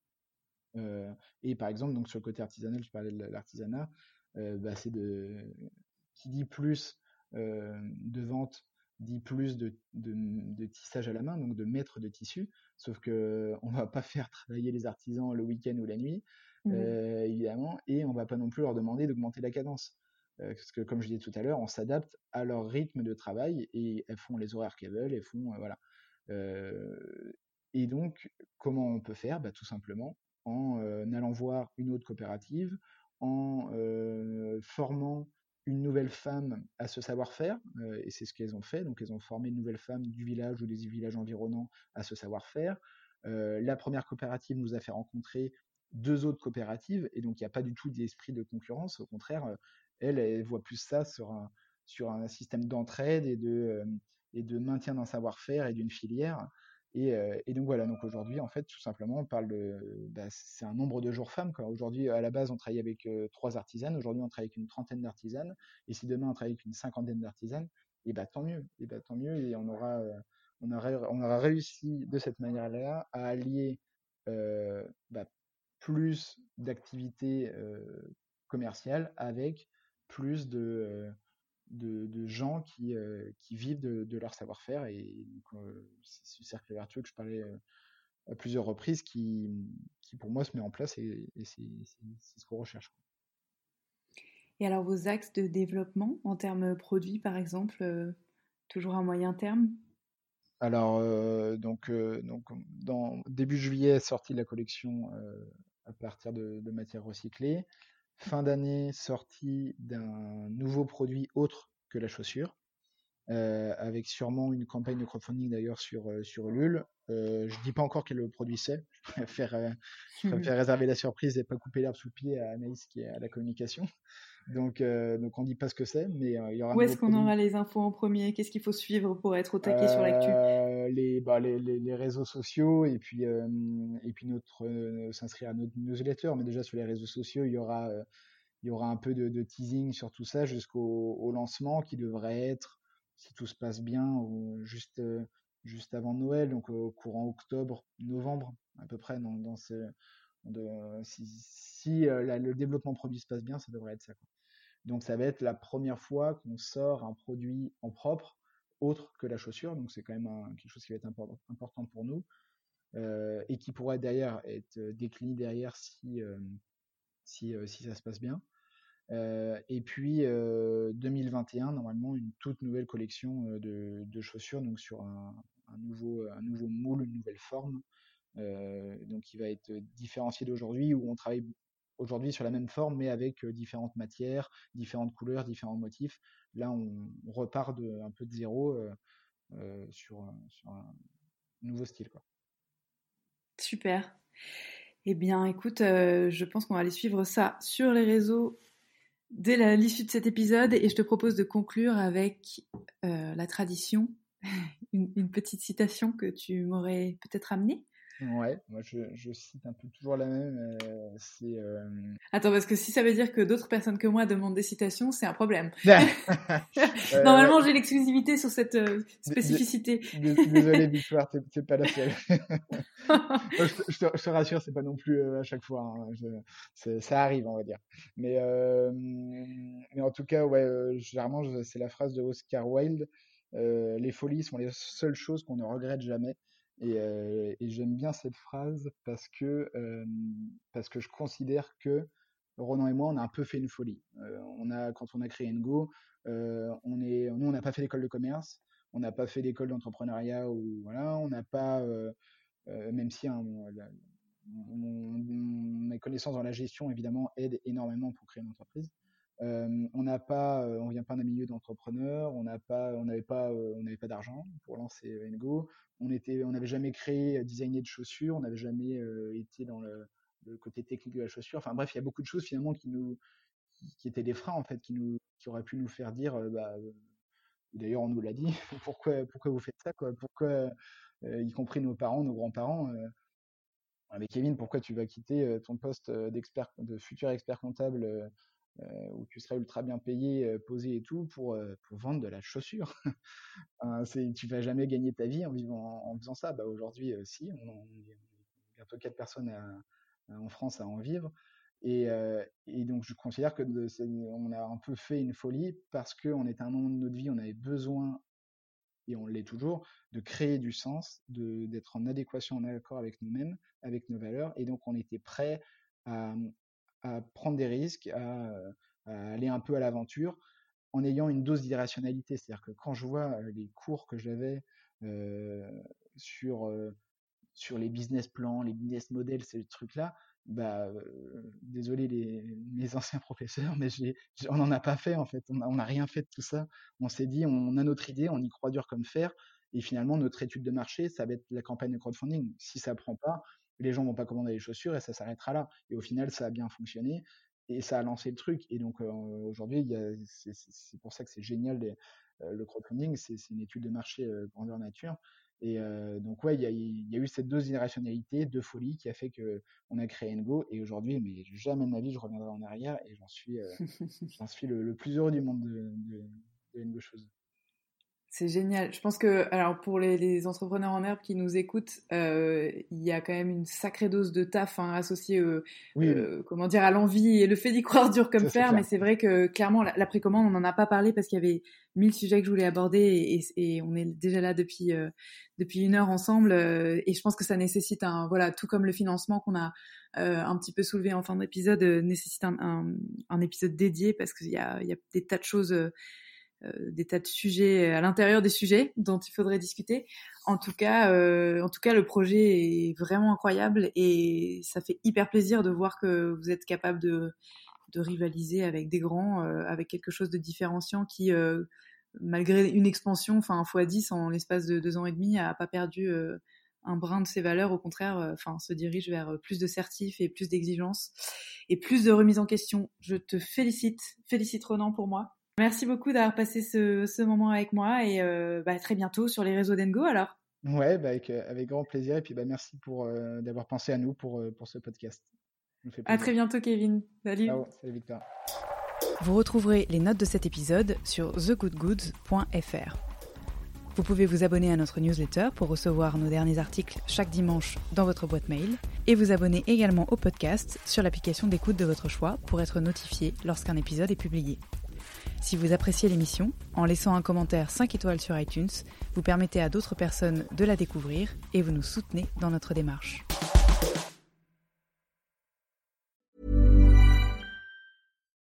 [SPEAKER 1] Euh, et par exemple, donc sur le côté artisanal, je parlais de l'artisanat, euh, bah, c'est de qui dit plus de vente dit plus de, de, de, tissage à la main, donc de mètres de tissu, sauf que on va pas faire travailler les artisans le week-end ou la nuit, mmh. euh, évidemment, et on va pas non plus leur demander d'augmenter la cadence. Euh, parce que comme je disais tout à l'heure, on s'adapte à leur rythme de travail et elles font les horaires qu'elles veulent, elles font euh, voilà. Et donc, comment on peut faire? Bah, Tout simplement en allant voir une autre coopérative, en formant une nouvelle femme à ce savoir-faire, et c'est ce qu'elles ont fait. Donc, elles ont formé une nouvelle femme du village ou des villages environnants à ce savoir-faire. La première coopérative nous a fait rencontrer deux autres coopératives, et donc il n'y a pas du tout d'esprit de concurrence. Au contraire, euh, elle, elle voit plus ça sur un, système d'entraide et de, et de maintien d'un savoir-faire et d'une filière. Et, euh, et, donc voilà, donc aujourd'hui, en fait, tout simplement, on parle de, bah, c'est un nombre de jours femmes. Aujourd'hui, à la base, on travaille avec euh, trois artisanes. Aujourd'hui, on travaille avec une trentaine d'artisanes. Et si demain, on travaille avec une cinquantaine d'artisanes, et bah tant mieux. Et bah tant mieux. Et on aura, euh, on aura, on aura réussi de cette manière-là à allier bah, plus d'activités commerciales avec plus de de, de, gens qui, euh, qui vivent de, de leur savoir-faire. Et euh, c'est ce cercle vertueux que je parlais euh, à plusieurs reprises qui, qui, pour moi, se met en place et, et c'est ce qu'on recherche.
[SPEAKER 2] Et alors, vos axes de développement en termes produits, par exemple, toujours à moyen terme?
[SPEAKER 1] Alors, donc, donc, dans début juillet, sortie la collection à partir de, de matières recyclées fin d'année sortie d'un nouveau produit autre que la chaussure. avec sûrement une campagne de crowdfunding d'ailleurs sur, sur Ulule. je ne dis pas encore quel produit c'est. Je préfère, je préfère réserver la surprise et pas couper l'herbe sous le pied à Anaïs qui est à la communication. Donc, euh, donc on ne dit pas ce que c'est, mais euh, il y aura.
[SPEAKER 2] Où est-ce qu'on aura les infos en premier? Qu'est-ce qu'il faut suivre pour être au taquet sur l'actu?
[SPEAKER 1] euh, les, bah, les, les, réseaux sociaux et puis, et puis notre s'inscrire à notre newsletter. Mais déjà sur les réseaux sociaux, il y aura, il y aura un peu de, teasing sur tout ça jusqu'au au lancement qui devrait être, si tout se passe bien, juste, juste avant Noël, donc au courant octobre, novembre à peu près dans, si, si le développement produit se passe bien, ça devrait être ça. Donc ça va être la première fois qu'on sort un produit en propre autre que la chaussure. Donc c'est quand même quelque chose qui va être important pour nous euh, et qui pourrait d'ailleurs être décliné derrière si, euh, si, euh, si, ça se passe bien. et puis 2021, normalement, une toute nouvelle collection de, chaussures, donc sur un, un, nouveau, un nouveau moule, une nouvelle forme, donc qui va être différencié d'aujourd'hui où on travaille aujourd'hui sur la même forme, mais avec différentes matières, différentes couleurs, différents motifs. Là, on, repart de, un peu de zéro sur, un nouveau style. Quoi.
[SPEAKER 2] Super. Eh bien, écoute, je pense qu'on va aller suivre ça sur les réseaux dès l'issue de cet épisode et je te propose de conclure avec la tradition, une, petite citation que tu m'aurais peut-être amenée.
[SPEAKER 1] Ouais, moi je, je, cite un peu toujours la même. Euh, c'est. Euh...
[SPEAKER 2] Attends, parce que si ça veut dire que d'autres personnes que moi demandent des citations, c'est un problème. Normalement, j'ai l'exclusivité sur cette euh, spécificité.
[SPEAKER 1] Désolé, Victoire, t'es pas la seule. je, te, je, te, rassure, c'est pas non plus à chaque fois. Hein. ça arrive, on va dire. Mais, mais en tout cas, ouais, généralement, c'est la phrase de Oscar Wilde. les folies sont les seules choses qu'on ne regrette jamais. Et, j'aime bien cette phrase parce que, parce que je considère que Ronan et moi, on a un peu fait une folie. on a, quand on a créé Ngo, on nous, on n'a pas fait l'école de commerce, on n'a pas fait l'école d'entrepreneuriat, ou voilà, on n'a pas, même si hein, mes connaissances dans la gestion, évidemment, aident énormément pour créer une entreprise on n'a pas, on vient pas d'un milieu d'entrepreneurs, on n'a pas, on n'avait pas, on n'avait pas d'argent pour lancer Engo. On était, on n'avait jamais créé, designé de chaussures, on n'avait jamais été dans le, côté technique de la chaussure. Enfin bref, il y a beaucoup de choses finalement qui nous, qui, étaient des freins en fait, qui nous, qui auraient pu nous faire dire, bah, d'ailleurs on nous l'a dit, pourquoi, pourquoi vous faites ça quoi, pourquoi, y compris nos parents, nos grands-parents. mais Kevin, pourquoi tu vas quitter ton poste d'expert, de futur expert comptable euh, où tu serais ultra bien payé, euh, posé et tout pour, euh, pour vendre de la chaussure. c'est, tu vas jamais gagner ta vie en vivant en, faisant ça. Bah, aujourd'hui, si, on, est bientôt 4 personnes en France à en vivre. Et, donc, je considère que on a un peu fait une folie parce qu'on était à un moment de notre vie, on avait besoin, et on l'est toujours, de créer du sens, de, d'être en adéquation, en accord avec nous-mêmes, avec nos valeurs. Et donc, on était prêt à, à prendre des risques, à, aller un peu à l'aventure, en ayant une dose d'irrationalité. C'est-à-dire que quand je vois les cours que j'avais sur, sur les business plans, les business models, ces trucs-là, bah, désolé les, mes anciens professeurs, mais on n'en a pas fait en fait. On n'a rien fait de tout ça. On s'est dit, on a notre idée, on y croit dur comme fer. Et finalement, notre étude de marché, ça va être la campagne de crowdfunding. Si ça prend pas, les gens vont pas commander les chaussures et ça s'arrêtera là. Et au final, ça a bien fonctionné et ça a lancé le truc. Et donc aujourd'hui, c'est pour ça que c'est génial le crowdfunding, c'est une étude de marché grandeur nature. Et donc ouais, il y a, y a, eu cette dose d'irrationalité, de folie qui a fait que on a créé Ngo. Et aujourd'hui, mais jamais de ma vie, je reviendrai en arrière et j'en suis, j'en suis le, plus heureux du monde de, de, de Ngo chose.
[SPEAKER 2] C'est génial. Je pense que, alors pour les, entrepreneurs en herbe qui nous écoutent, euh, il y a quand même une sacrée dose de taf hein, associée, euh, comment dire, à l'envie et le fait d'y croire dur comme fer. Mais c'est vrai que clairement, la, précommande, on n'en a pas parlé parce qu'il y avait mille sujets que je voulais aborder et, on est déjà là depuis euh, depuis une heure ensemble. et je pense que ça nécessite un, voilà, tout comme le financement qu'on a un petit peu soulevé en fin d'épisode, nécessite un, un, épisode dédié parce qu'il y a, il y a des tas de choses euh, des tas de sujets à l'intérieur des sujets dont il faudrait discuter. En tout cas, euh, en tout cas, le projet est vraiment incroyable et ça fait hyper plaisir de voir que vous êtes capable de, de rivaliser avec des grands, euh, avec quelque chose de différenciant qui malgré une expansion, enfin un fois 10 en l'espace de deux ans et demi, a pas perdu un brin de ses valeurs, au contraire, enfin se dirige vers plus de certifs et plus d'exigences et plus de remise en question. Je te félicite, félicite Ronan pour moi. Merci beaucoup d'avoir passé ce, moment avec moi et bah, très bientôt sur les réseaux d'Engo alors.
[SPEAKER 1] Ouais, bah avec, grand plaisir et puis bah, merci pour d'avoir pensé à nous pour, pour ce podcast.
[SPEAKER 2] À très bientôt Kevin. Salut.
[SPEAKER 1] salut Victor.
[SPEAKER 2] Vous retrouverez les notes de cet épisode sur thegoodgoods.fr. Vous pouvez vous abonner à notre newsletter pour recevoir nos derniers articles chaque dimanche dans votre boîte mail et vous abonner également au podcast sur l'application d'écoute de votre choix pour être notifié lorsqu'un épisode est publié. Si vous appréciez l'émission, en laissant un commentaire 5 étoiles sur iTunes, vous permettez à d'autres personnes de la découvrir et vous nous soutenez dans notre démarche.